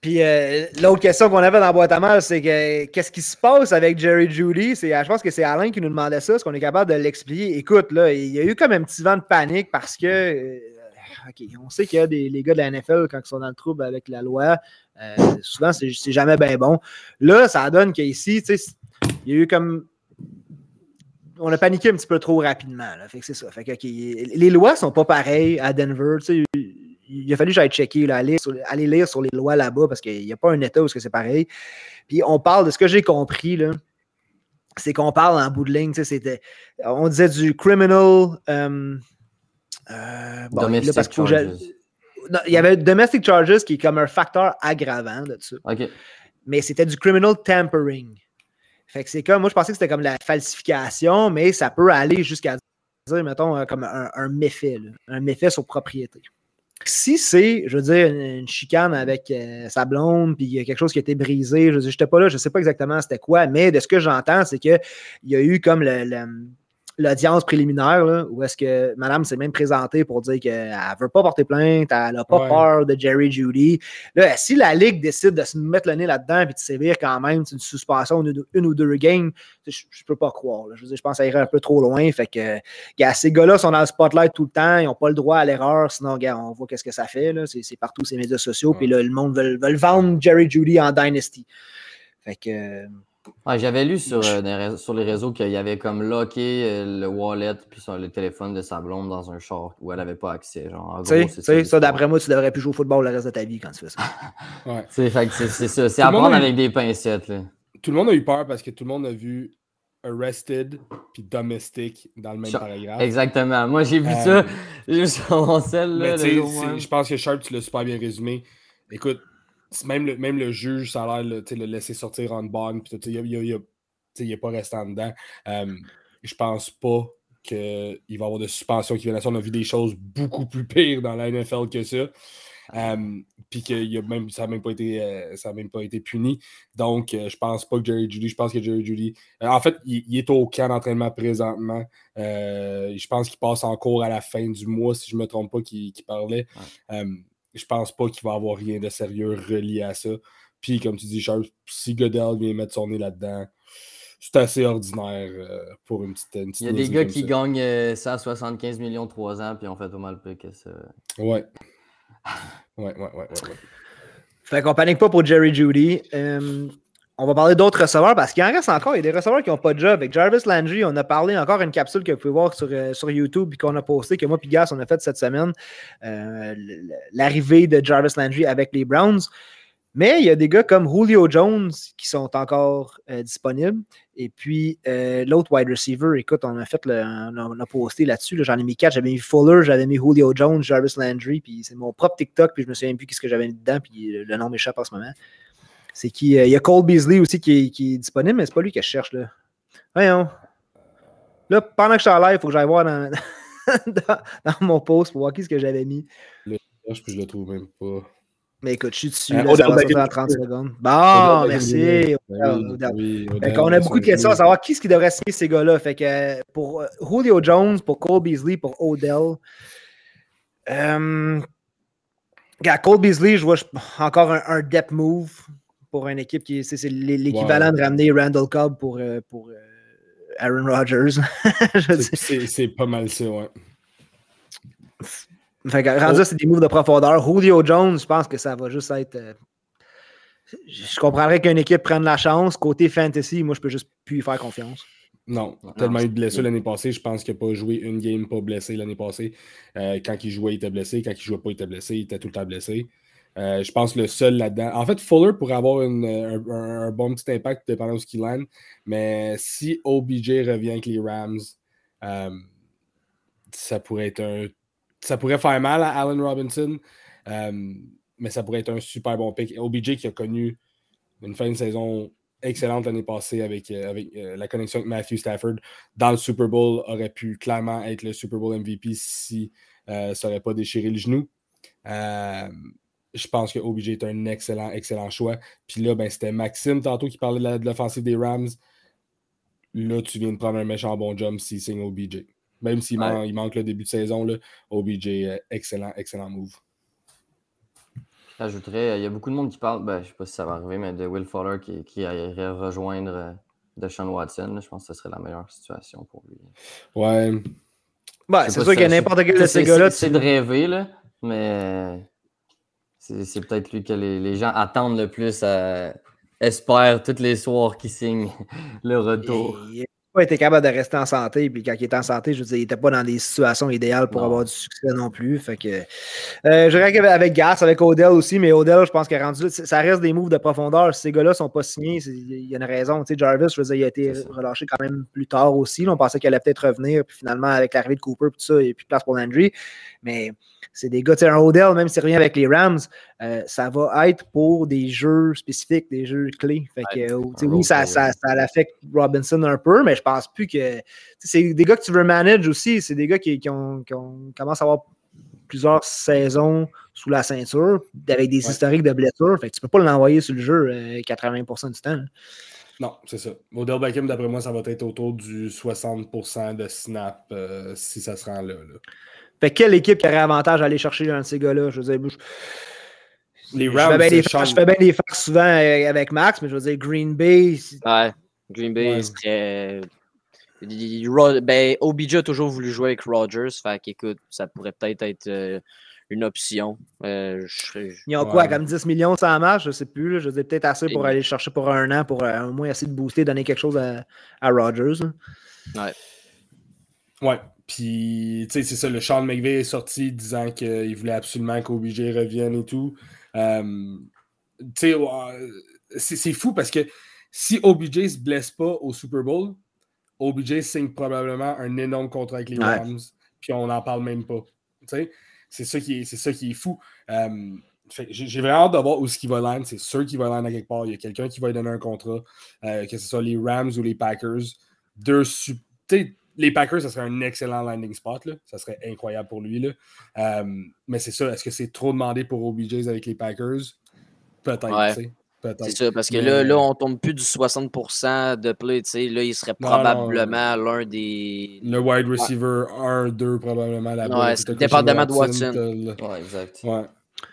Puis euh, l'autre question qu'on avait dans la boîte à mal, c'est que qu'est-ce qui se passe avec Jerry Judy? Je pense que c'est Alain qui nous demandait ça. Est-ce qu'on est capable de l'expliquer? Écoute, là, il y a eu comme un petit vent de panique parce que euh, on sait qu'il y a des les gars de la NFL, quand ils sont dans le trouble avec la loi, euh, souvent, c'est jamais bien bon. Là, ça donne qu'ici, il y a eu comme. On a paniqué un petit peu trop rapidement. Fait que c'est ça. Fait que, les lois sont pas pareilles à Denver. Il a fallu que j'aille checker, aller, lire sur les lois là-bas parce qu'il n'y a pas un État où c'est pareil. Puis on parle de ce que j'ai compris, là, c'est qu'on parle en bout de ligne. C'était, on disait du criminal. Euh, euh, bon, là, parce il y avait domestic charges qui est comme un facteur aggravant de ça. Mais c'était du criminal tampering. Fait que c'est comme, moi je pensais que c'était comme la falsification, mais ça peut aller jusqu'à dire, mettons, euh, comme un, méfait, un méfait sur propriété. Si c'est, je veux dire, une, chicane avec euh, sa blonde, puis il y a quelque chose qui a été brisé, je n'étais pas là, je ne sais pas exactement c'était quoi, mais de ce que j'entends, c'est qu'il y a eu comme le l'audience préliminaire, où est-ce que madame s'est même présentée pour dire qu'elle ne veut pas porter plainte, elle n'a pas peur de Jerry Judy. Là, si la Ligue décide de se mettre le nez là-dedans et de sévir quand même une suspension, une, une ou deux games, je ne peux pas croire. Je, je pense que ça irait un peu trop loin. Fait que ces gars-là sont dans le spotlight tout le temps, ils n'ont pas le droit à l'erreur, sinon on voit qu'est-ce que ça fait. C'est partout ces médias sociaux, puis là, le monde veut, veut vendre Jerry Judy en Dynasty. Fait que j'avais lu sur, euh, sur les réseaux qu'il y avait comme locké euh, le wallet puis sur le téléphone de sa blonde dans un short où elle n'avait pas accès. Tu sais, ça, d'après moi, tu devrais plus jouer au football le reste de ta vie quand tu fais ça. C'est ça. C'est à prendre avec des pincettes. Tout le monde a eu peur parce que tout le monde a vu arrested puis domestic dans le même paragraphe. Exactement. Moi, j'ai vu Euh, ça juste sur mon sel. Là, je pense que Sharp, tu l'as super bien résumé. Écoute, même le, même le juge, ça a l'air de le laisser sortir en bond. puis Il n'est pas resté en dedans. Euh, je pense pas qu'il va y avoir de suspension qui vienne à ça. On a vu des choses beaucoup plus pires dans la NFL que ça. Euh, puis que y a même, ça n'a même, pas été, euh, même pas été puni. Donc, euh, je pense pas que Jerry Judy, je pense que Jerry Judy. euh, en fait, il, il est au camp d'entraînement présentement. Je pense qu'il passe en cours à la fin du mois, si je ne me trompe pas, qu'il parlait. Je pense pas qu'il va avoir rien de sérieux relié à ça. Puis, comme tu dis, Charles, si Goodell vient mettre son nez là-dedans, c'est assez ordinaire euh, pour une petite. une petite Il y a des gars qui ça. gagnent euh, 175 millions 3 ans puis on fait pas mal plus que ça. Ouais. Ouais, ouais, ouais, ouais. ouais. Fait qu'on panique pas pour Jerry Judy. Euh, on va parler d'autres receveurs parce qu'il en reste encore. Il y a des receveurs qui n'ont pas de job. Avec Jarvis Landry, on a parlé encore une capsule que vous pouvez voir sur, euh, sur YouTube et qu'on a posté, que moi et Gas, on a fait cette semaine. Euh, L'arrivée de Jarvis Landry avec les Browns. Mais il y a des gars comme Julio Jones qui sont encore euh, disponibles. Et puis l'autre wide receiver, écoute, on a fait le, on a posté là-dessus. là, J'en ai mis quatre. J'avais mis Fuller, j'avais mis Julio Jones, Jarvis Landry. Puis c'est mon propre TikTok. Puis je me souviens plus ce que j'avais mis dedans. Puis le nom m'échappe en ce moment. C'est qui euh, Il y a Cole Beasley aussi qui est, qui est disponible, mais c'est pas lui que je cherche là. Voyons. Là, pendant que je suis en live, il faut que j'aille voir dans, dans, dans mon post pour voir qui ce que j'avais mis. Je je le trouve même pas. Mais écoute, je suis dessus. Euh, là, ça va sortir Beckham en 30 Jr. secondes. Bon, merci. Qu'on a on beaucoup de questions à savoir qui est-ce qui devrait signer ces gars-là. Fait que euh, pour euh, Julio Jones, pour Cole Beasley, pour Odell. Euh, Cole Beasley, je vois encore un, un depth move pour une équipe qui est c'est c'est l'é- l'équivalent de ramener Randall Cobb pour, euh, pour euh, Aaron Rodgers. C'est- pas mal ça, ouais. Fait que, rendu là, c'est des moves de profondeur. Julio Jones, je pense que ça va juste être. euh, je comprendrais qu'une équipe prenne la chance. Côté fantasy, moi, je peux juste plus y faire confiance. Non, Non, tellement eu de blessures l'année passée. Je pense qu'il n'a pas joué une game pas blessé l'année passée. Euh, quand il jouait, il était blessé. Quand il jouait pas, il était blessé. Il était tout le temps blessé. Euh, je pense le seul là-dedans. En fait, Fuller pourrait avoir un, bon petit impact dépendant de ce qu'il land. Mais si OBJ revient avec les Rams, euh, ça pourrait être un. Ça pourrait faire mal à Allen Robinson. euh, mais ça pourrait être un super bon pick. OBJ qui a connu une fin de saison excellente l'année passée avec, avec la connexion avec Matthew Stafford dans le Super Bowl aurait pu clairement être le Super Bowl MVP si ça n'aurait pas déchiré le genou. Je pense que OBJ est un excellent, excellent choix. Puis là, ben, c'était Maxime tantôt qui parlait de l'offensive des Rams. Là, tu viens de prendre un méchant bon job s'il signe OBJ. Même s'il Ouais. man- il manque le début de saison, là, OBJ, euh, excellent, excellent move. J'ajouterais, euh, il y a beaucoup de monde qui parle, ben, je sais pas si ça va arriver, mais de Will Fuller qui, qui irait rejoindre euh, Deshaun Watson. là, je pense que ce serait la meilleure situation pour lui. Ouais. Bah, c'est sûr si que ça- n'importe quel de ces gars-là. C'est tu- de rêver, là, mais c'est peut-être lui que les, les gens attendent le plus, à, espèrent tous les soirs qu'il signe le retour. Il n'a pas été capable de rester en santé. Puis quand il était en santé, je veux dire, il n'était pas dans des situations idéales pour Non. avoir du succès non plus. Fait que, euh, je dirais qu'avec Gas, avec Odell aussi, mais Odell, je pense qu'il est rendu Ça reste des moves de profondeur. Si ces gars-là ne sont pas signés, il y a une raison. Tu sais, Jarvis, je veux dire, il a été relâché quand même plus tard aussi. là. on pensait qu'il allait peut-être revenir. Puis finalement, avec l'arrivée de Cooper, tout ça, il n'y a plus de place pour Landry. Mais c'est des gars, un Odell, même s'il revient avec les Rams, euh, ça va être pour des jeux spécifiques, des jeux clés. Fait que, euh, oui, ça, ça, ça l'affecte Robinson un peu, mais je pense plus que. C'est des gars que tu veux manager aussi. C'est des gars qui, qui ont, qui ont- commencent à avoir plusieurs saisons sous la ceinture avec des Ouais. historiques de blessures. Fait que tu peux pas l'envoyer sur le jeu euh, 80% du temps. là. Non, c'est ça. Odell Beckham, d'après moi, ça va être autour du 60% de snap euh, si ça se rend là. là. Fait que quelle équipe qui aurait avantage à aller chercher un de ces gars-là? Je veux dire, je, Les je Rams, fais bien des c'est farces- Sean- je fais bien des farces souvent euh, avec Max, mais je veux dire, Green Bay, Ouais. Green Bay Ouais. serait. Ro- Ben, OBJ a toujours voulu jouer avec Rodgers. Fait qu'écoute, ça pourrait peut-être être euh, une option. Euh, je ils ont quoi, Ouais. comme 10 millions sans marge? Je sais plus. là. je veux dire, peut-être assez pour Et- aller le chercher pour un an, pour euh, au moins essayer de booster, donner quelque chose à, à Rodgers. là. Ouais. Puis, tu sais, c'est ça, le Sean McVay est sorti disant qu'il voulait absolument qu'OBJ revienne et tout. Euh, tu sais, c'est fou parce que si OBJ se blesse pas au Super Bowl, OBJ signe probablement un énorme contrat avec les Ouais. Rams, puis on n'en parle même pas. Tu sais, C'est ça, qui est- c'est ça qui est fou. Euh, J'ai vraiment hâte de voir où ce qu'il va land. C'est sûr qu'il va land à quelque part. Il y a quelqu'un qui va lui donner un contrat, euh, que ce soit les Rams ou les Packers. Deux les Packers, ça serait un excellent landing spot. Là. Ça serait incroyable pour lui. Là. Euh, mais c'est ça. Est-ce que c'est trop demandé pour OBJs avec les Packers? Peut-être. Ouais. tu sais. Peut-être. C'est ça, parce que Mais- là, là, on tombe plus du 60% de play, tu sais. Là, il serait probablement l'un des. Le wide receiver 1-2 probablement là-bas. Ouais, dépendamment de Watson. Ouais, exact. Ouais.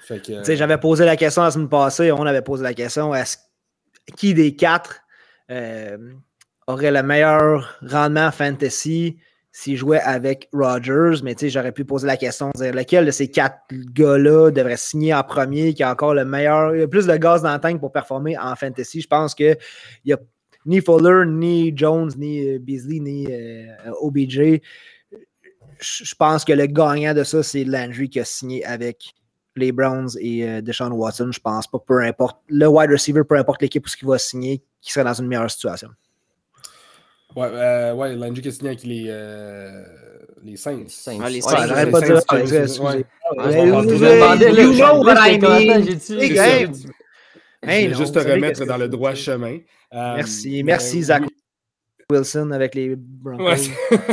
Que, j'avais posé la question la semaine passée, on avait posé la question est-ce qui des quatre euh, aurait le meilleur rendement fantasy s'il jouait avec Rodgers? Mais j'aurais pu poser la question, dire lequel de ces quatre gars-là devrait signer en premier, qui a encore le meilleur, le plus de gaz dans la tank pour performer en fantasy? Je pense que il n'y a ni Fuller, ni Jones, ni euh, Beasley, ni euh, OBJ. Je je pense que le gagnant de ça, c'est Landry qui a signé avec les Browns et euh, Deshaun Watson, je pense pas, peu importe le wide receiver, peu importe l'équipe où ce qu'il va signer, qui serait dans une meilleure situation. Ouais, euh, ouais, Landry qui a signé avec les, euh, les Saints. Saints. Ouais, les Saints, Ouais, pas excusez, hey, Je non, vais juste te remettre dans le droit chemin. Euh, Merci, mais merci Zach oui. Wilson avec les Broncos. Ouais,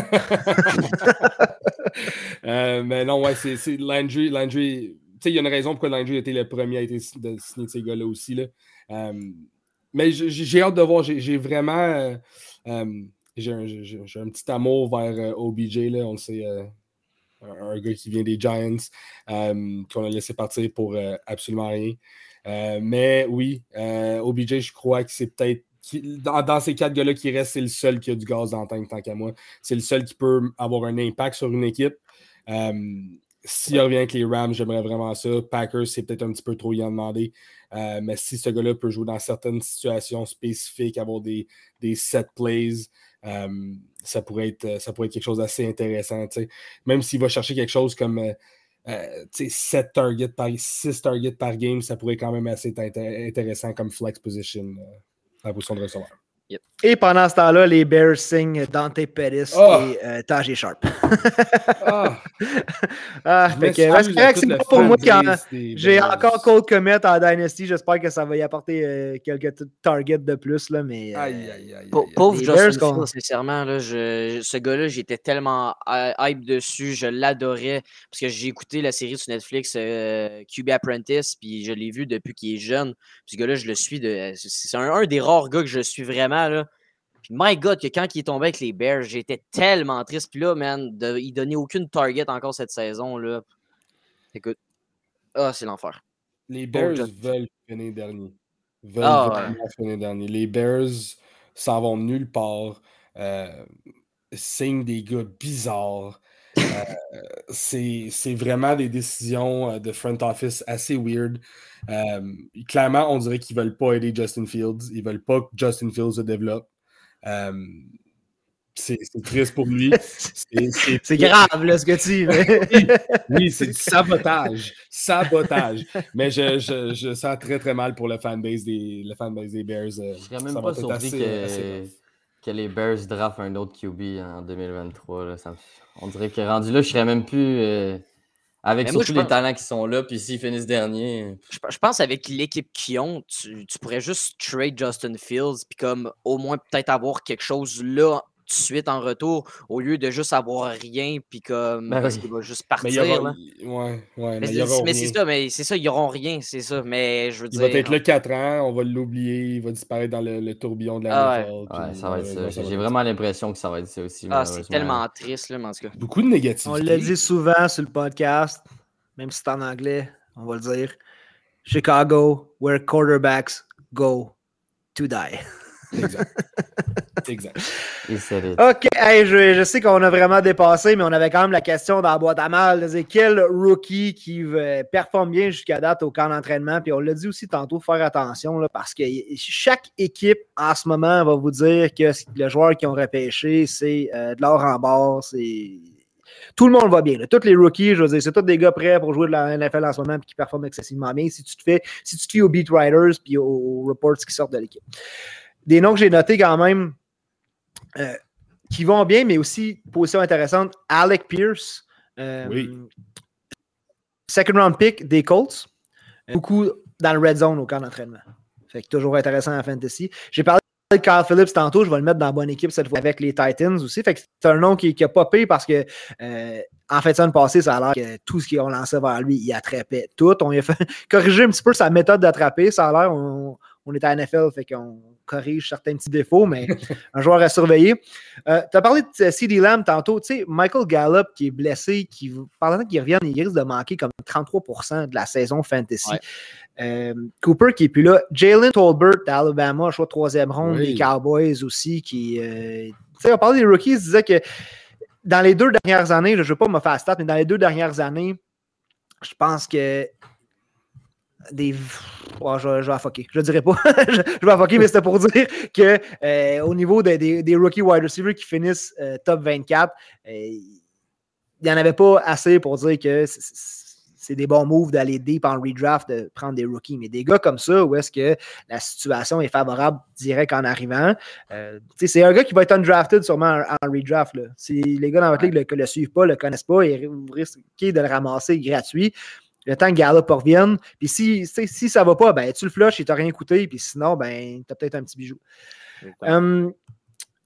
Euh, mais non, ouais, c'est c'est Landry. Landry, tu sais, il y a une raison pourquoi Landry a été le premier à être de signer de ces gars-là aussi. Là. Euh, mais j'ai hâte de voir. J'ai vraiment. euh, j'ai un, j'ai- j'ai un petit amour vers euh, OBJ. Là, on le sait. euh, un, un gars qui vient des Giants, euh, qu'on a laissé partir pour euh, absolument rien. Euh, mais oui, euh, OBJ, je crois que c'est peut-être. Dans, ces quatre gars-là qui restent, c'est le seul qui a du gaz dans tant qu'à moi. C'est le seul qui peut avoir un impact sur une équipe. Euh, S'il revient avec les Rams, j'aimerais vraiment ça. Packers, c'est peut-être un petit peu trop y en demander. Euh, mais si ce gars-là peut jouer dans certaines situations spécifiques, avoir des, des set plays, euh, ça, pourrait être, ça pourrait être quelque chose d'assez intéressant. Même s'il va chercher quelque chose comme euh, euh, tu sais, 7 targets par 6 targets par game, ça pourrait quand même assez intéressant comme flex position euh, la position de Et pendant ce temps-là, les Bears signent Dante Pettis Oh! et euh, Tajay Sharp. Ah, Ah, fait que, ouais, c'est correct, pas pour moi qui en- fanbase des J'ai Bears. encore Cold Comet en Dynasty. J'espère que ça va y apporter euh, quelques t- targets de plus. Là, mais, euh, Aïe, aïe, aïe, aïe, Pau- aïe. Pauvre Justin Bears qu'on- Fields, sincèrement, là, je, ce gars-là, j'étais tellement hy- hype dessus, je l'adorais, parce que j'ai écouté la série sur Netflix euh, QB Apprentice, puis je l'ai vu depuis qu'il est jeune. Puis ce gars-là, je le suis, de, c'est c'est un, un des rares gars que je suis vraiment, là. Puis my God, que quand il est tombé avec les Bears, j'étais tellement triste. Puis là, man, de, il donnait aucune target encore cette saison, là. Écoute, ah, c'est l'enfer. Les Bears veulent finir dernier. Veulent Ah, vraiment finir dernier. Les Bears s'en vont nulle part. Euh, signent des gars bizarres. Euh, c'est c'est vraiment des décisions euh, de front office assez weird. Euh, clairement, on dirait qu'ils ne veulent pas aider Justin Fields. Ils ne veulent pas que Justin Fields se développe. Euh, c'est c'est triste pour lui. C'est- c'est grave là, ce que tu mais- oui, c'est du sabotage. Sabotage. Mais je, je, je sens très très mal pour le fanbase des, le fanbase des Bears. Je serais même ça pas surpris assez- que, assez. Que les Bears draftent un autre QB en 2023. là. Ça me- On dirait que rendu là, je serais même plus. euh, Avec Mais surtout les pense- talents qui sont là, puis s'ils finissent dernier. Je, je pense avec l'équipe qu'ils ont, tu, tu pourrais juste trade Justin Fields, puis comme au moins peut-être avoir quelque chose là de suite en retour, au lieu de juste avoir rien, puis comme Ben parce oui. qu'il va juste Mais il partir. aura. là. Ouais, ouais, Mais mais il c'est mais ça, mais c'est ça, ils n'auront rien, c'est ça. Mais je veux Il dire. va être là 4 ans, on va l'oublier, il va disparaître dans le, le tourbillon de la Ah ouais. Puis ça va être ça. J'ai vraiment l'impression que ça va être ça aussi. Ah, c'est tellement triste, là, mais en tout cas. Beaucoup de négativité. On l'a dit souvent sur le podcast, même si c'est en anglais, on va le dire. Chicago, where quarterbacks go to die. Exact. exact. OK, hey, je, je sais qu'on a vraiment dépassé, mais on avait quand même la question dans la boîte à mal. quel rookie qui euh, performe bien jusqu'à date au camp d'entraînement? Puis on l'a dit aussi tantôt, faire attention, là, parce que chaque équipe en ce moment va vous dire que le joueur qu'ils ont repêché, c'est euh, de l'or en barre, c'est. Tout le monde va bien. là. Tous les rookies, je veux dire, c'est tous des gars prêts pour jouer de la NFL en ce moment et qui performent excessivement bien. Si tu te fais, si tu te fies aux beat writers puis aux, aux reports qui sortent de l'équipe. Des noms que j'ai notés quand même. Euh, qui vont bien, mais aussi, position intéressante, Alec Pierce. euh, Oui. Second round pick des Colts. Euh, Beaucoup dans le red zone au camp d'entraînement. Fait que toujours intéressant en fantasy. J'ai parlé de Kyle Phillips tantôt, je vais le mettre dans la bonne équipe cette fois avec les Titans aussi. Fait que c'est un nom qui, qui a popé parce que euh, en semaine passée, ça a l'air que tout ce qu'ils ont lancé vers lui, il attrapait tout. On lui a fait corriger un petit peu sa méthode d'attraper. Ça a l'air, on, on est à NFL, fait qu'on corrige certains petits défauts, mais un joueur à surveiller. Euh, tu as parlé de CD Lamb tantôt. Tu sais, Michael Gallup qui est blessé, qui, pendant qu'il revienne, il risque de manquer comme 33% de la saison fantasy. Ouais. Euh, Cooper qui est plus là. Jalen Tolbert d'Alabama, choix de troisième ronde Oui. des Cowboys aussi. Qui, euh, tu sais, on parlait des rookies, il disait que dans les deux dernières années, je ne veux pas me faire stat, mais dans les deux dernières années, je pense que des. Oh, je, je vais fucker. Je ne dirais pas. je, je vais fucker, mais c'était pour dire que euh, au niveau de- des, des rookies wide receivers qui finissent euh, top 24, euh, il n'y en avait pas assez pour dire que c'est des bons moves d'aller deep en redraft, de prendre des rookies. Mais des gars comme ça, où est-ce que la situation est favorable direct en arrivant, euh, c'est un gars qui va être undrafted sûrement en, en redraft. Là. Si les gars dans votre ligue ne le, le suivent pas, ne le connaissent pas, vous risquez de le ramasser gratuit. Le temps que Gallup revienne. Puis si, si ça va pas, ben tu le flushes et tu n'as rien coûté. Puis sinon, ben tu as peut-être un petit bijou.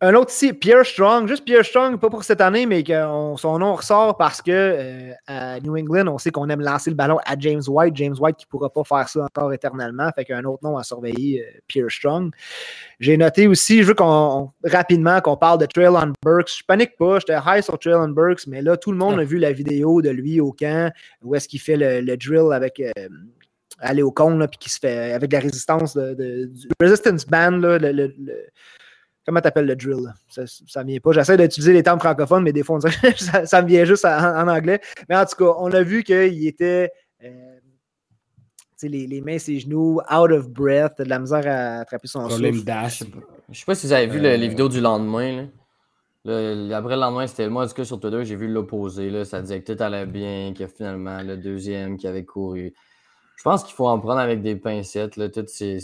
Un autre ici, Pierre Strong, juste Pierre Strong, pas pour cette année, mais que on- son nom ressort parce que euh, à New England, on sait qu'on aime lancer le ballon à James White. James White qui ne pourra pas faire ça encore éternellement. Fait qu'un autre nom à surveiller, euh, Pierre Strong. J'ai noté aussi, je veux qu'on rapidement qu'on parle de Traylon Burks. Je panique pas, j'étais high sur Traylon Burks, mais là, tout le monde a vu la vidéo de lui au camp où est-ce qu'il fait le, le drill avec. euh, aller au con, puis qui se fait avec la résistance de, de- du resistance band, là, le, le- le- comment t'appelles le drill? Ça, ça me vient pas. J'essaie d'utiliser les termes francophones, mais des fois, on dirait que ça, ça me vient juste en, en anglais. Mais en tout cas, on a vu qu'il était euh, tu sais, les, les mains, ses genoux, out of breath, de la misère à attraper son Problème souffle. dash. Je sais pas si vous avez vu le- Euh, les vidéos du lendemain. Là. Le- après le lendemain, c'était moi, en tout cas, sur Twitter, j'ai vu l'opposé. là. Ça disait que tout allait bien, que finalement, le deuxième qui avait couru. Je pense qu'il faut en prendre avec des pincettes, là, toutes ces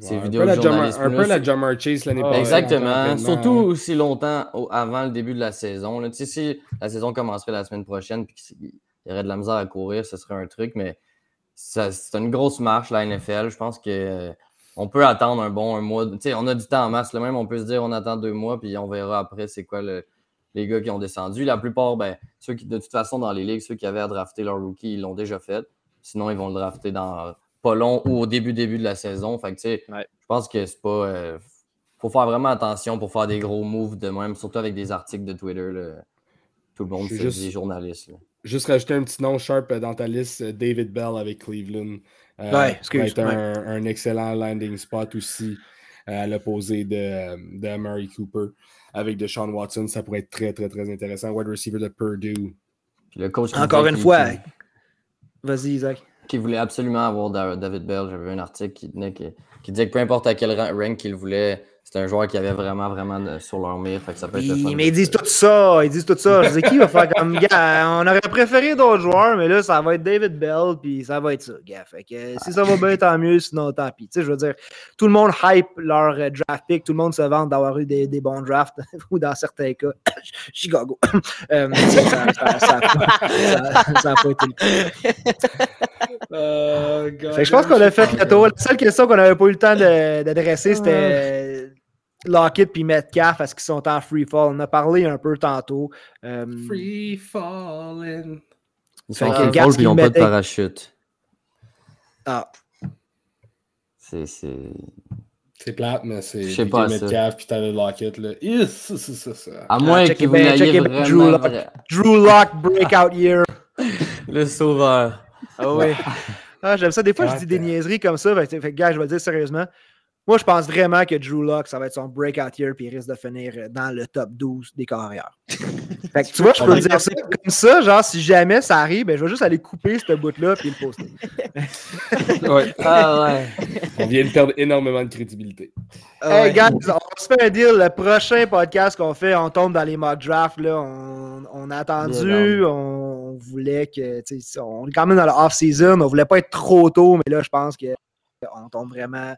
Ouais, un peu la Jamar-. Un peu la Jamar Chase l'année Ah, passée. Exactement. Surtout aussi longtemps avant le début de la saison. là. Si la saison commencerait la semaine prochaine et qu'il y aurait de la misère à courir, ce serait un truc, mais c'est une grosse marche, la NFL. Je pense que euh, on peut attendre un bon un mois. On a du temps en masse. Là même, on peut se dire on attend deux mois, puis on verra après c'est quoi le- les gars qui ont descendu. La plupart, ben, ceux qui, de toute façon, dans les ligues, ceux qui avaient à drafter leur rookie, ils l'ont déjà fait. Sinon, ils vont le drafter dans pas long ou au début, début de la saison. Fait que, tu sais, Ouais. je pense que c'est pas. euh, faut faire vraiment attention pour faire des gros moves de même, surtout avec des articles de Twitter. là. Tout le monde, c'est des journalistes. là. Juste rajouter un petit nom sharp euh, dans ta liste, euh, David Bell avec Cleveland. Euh, Ouais, être un, un excellent landing spot aussi à l'opposé de, de Murray Cooper. Avec Deshaun Watson, ça pourrait être très, très, très intéressant. Wide receiver de Purdue. Puis le coach Encore une fois, vas-y, Isaac. Qui voulait absolument avoir Da- David Bell. J'avais vu un article qui, tenait que- qui disait que peu importe à quel rank qu'il voulait, c'était un joueur qui avait vraiment, vraiment de- sur leur mire. Fait que ça peut être mais ils disent tout ça, ils disent tout ça. Je disais, qui va faire comme gars? On aurait préféré d'autres joueurs, mais là, ça va être David Bell, puis ça va être ça, gars. Fait que si ça va bien, tant mieux, sinon tant pis. Tu sais, je veux dire, tout le monde hype leur euh, draft pick, tout le monde se vante d'avoir eu des, des bons drafts, ou dans certains cas, Chicago. Euh, ça ça- ça- ça- ça- ça a pas été le cas. Fait que je pense qu'on a fait le tour. La seule question qu'on n'avait pas eu le temps de- d'adresser, c'était euh, Lockett puis Metcalf, est-ce qu'ils sont en free fall? On a parlé un peu tantôt. Euh, Free falling. Ils sont en puis ils n'ont pas de parachute. ah, C'est. c'est- C'est plate, mais c'est Je sais pas, ça. Metcalf puis Tyler Lockett. Là. Yes, ça, ça, ça, ça. À moins checkez que vous bien Drew vraiment. Lock. Drew Lock breakout year. Le sauveur. Ah oui. Ah, J'aime ça. Des fois, je dis des niaiseries comme ça. Fait, que- fait gars, je vais le dire sérieusement. Moi, je pense vraiment que Drew Lock, ça va être son breakout year, puis il risque de finir euh, dans le top 12 des carrières. fait que tu vois, je peux le dire ça comme ça. Genre, si jamais ça arrive, ben, je vais juste aller couper ce bout-là, puis le poster. Ouais. Ah ouais. On vient de perdre énormément de crédibilité. Hey, guys, on se fait un deal. Le prochain podcast qu'on fait, on tombe dans les mock drafts. Là. On, on a attendu. On, voulait que. On est quand même dans le off-season. On voulait pas être trop tôt, mais là, je pense qu'on tombe vraiment.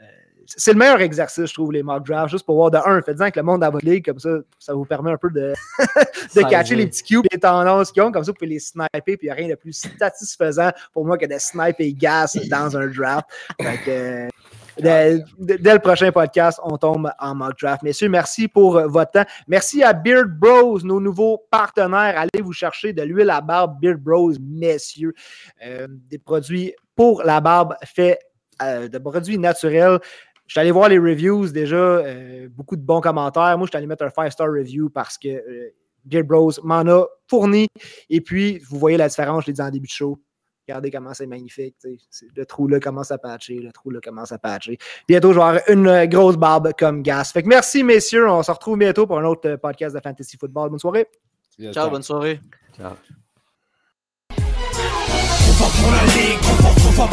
euh, c'est le meilleur exercice, je trouve, les mock drafts, juste pour voir de un, faites-en avec le monde dans votre ligue, comme ça, ça vous permet un peu de, de catcher les petits cubes, les tendances qu'ils ont, comme ça, vous pouvez les sniper, puis il n'y a rien de plus satisfaisant pour moi que de sniper gas dans un draft. Euh, dès, le prochain podcast, on tombe en mock draft. Messieurs, merci pour euh, votre temps. Merci à Beard Bros, nos nouveaux partenaires. Allez vous chercher de l'huile à barbe Beard Bros, messieurs. Euh, des produits pour la barbe faits de produits naturels. Je suis allé voir les reviews déjà, euh, beaucoup de bons commentaires. Moi, je suis allé mettre un 5-star review parce que euh, Bros m'en a fourni. Et puis, vous voyez la différence, je l'ai dit en début de show. Regardez comment c'est magnifique. Le trou là commence à patcher. Le trou là commence à patcher. Bientôt, je vais avoir une euh, grosse barbe comme gas. Fait que merci, messieurs. On se retrouve bientôt pour un autre euh, podcast de Fantasy Football. Bonne soirée. ciao, bonne soirée. Ciao. pour la ligue,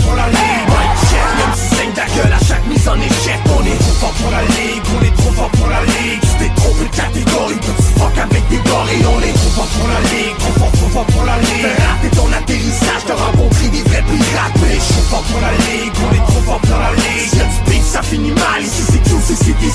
pour la ligue. Même si saigne ta gueule. À chaque mise en échec On est trop fort pour la ligue, on est trop fort pour la ligue. Tu t'es trompé de catégorie, petit fuck avec des gorilles. On est trop fort pour la ligue, trop fort, trop fort pour la ligue. T'es ton atterrissage, t'as rencontré des vrais pirates Mais trop fort pour la ligue, on est trop fort pour la ligue. Si y'a du ça finit mal, ici c'est tout, ici. c'est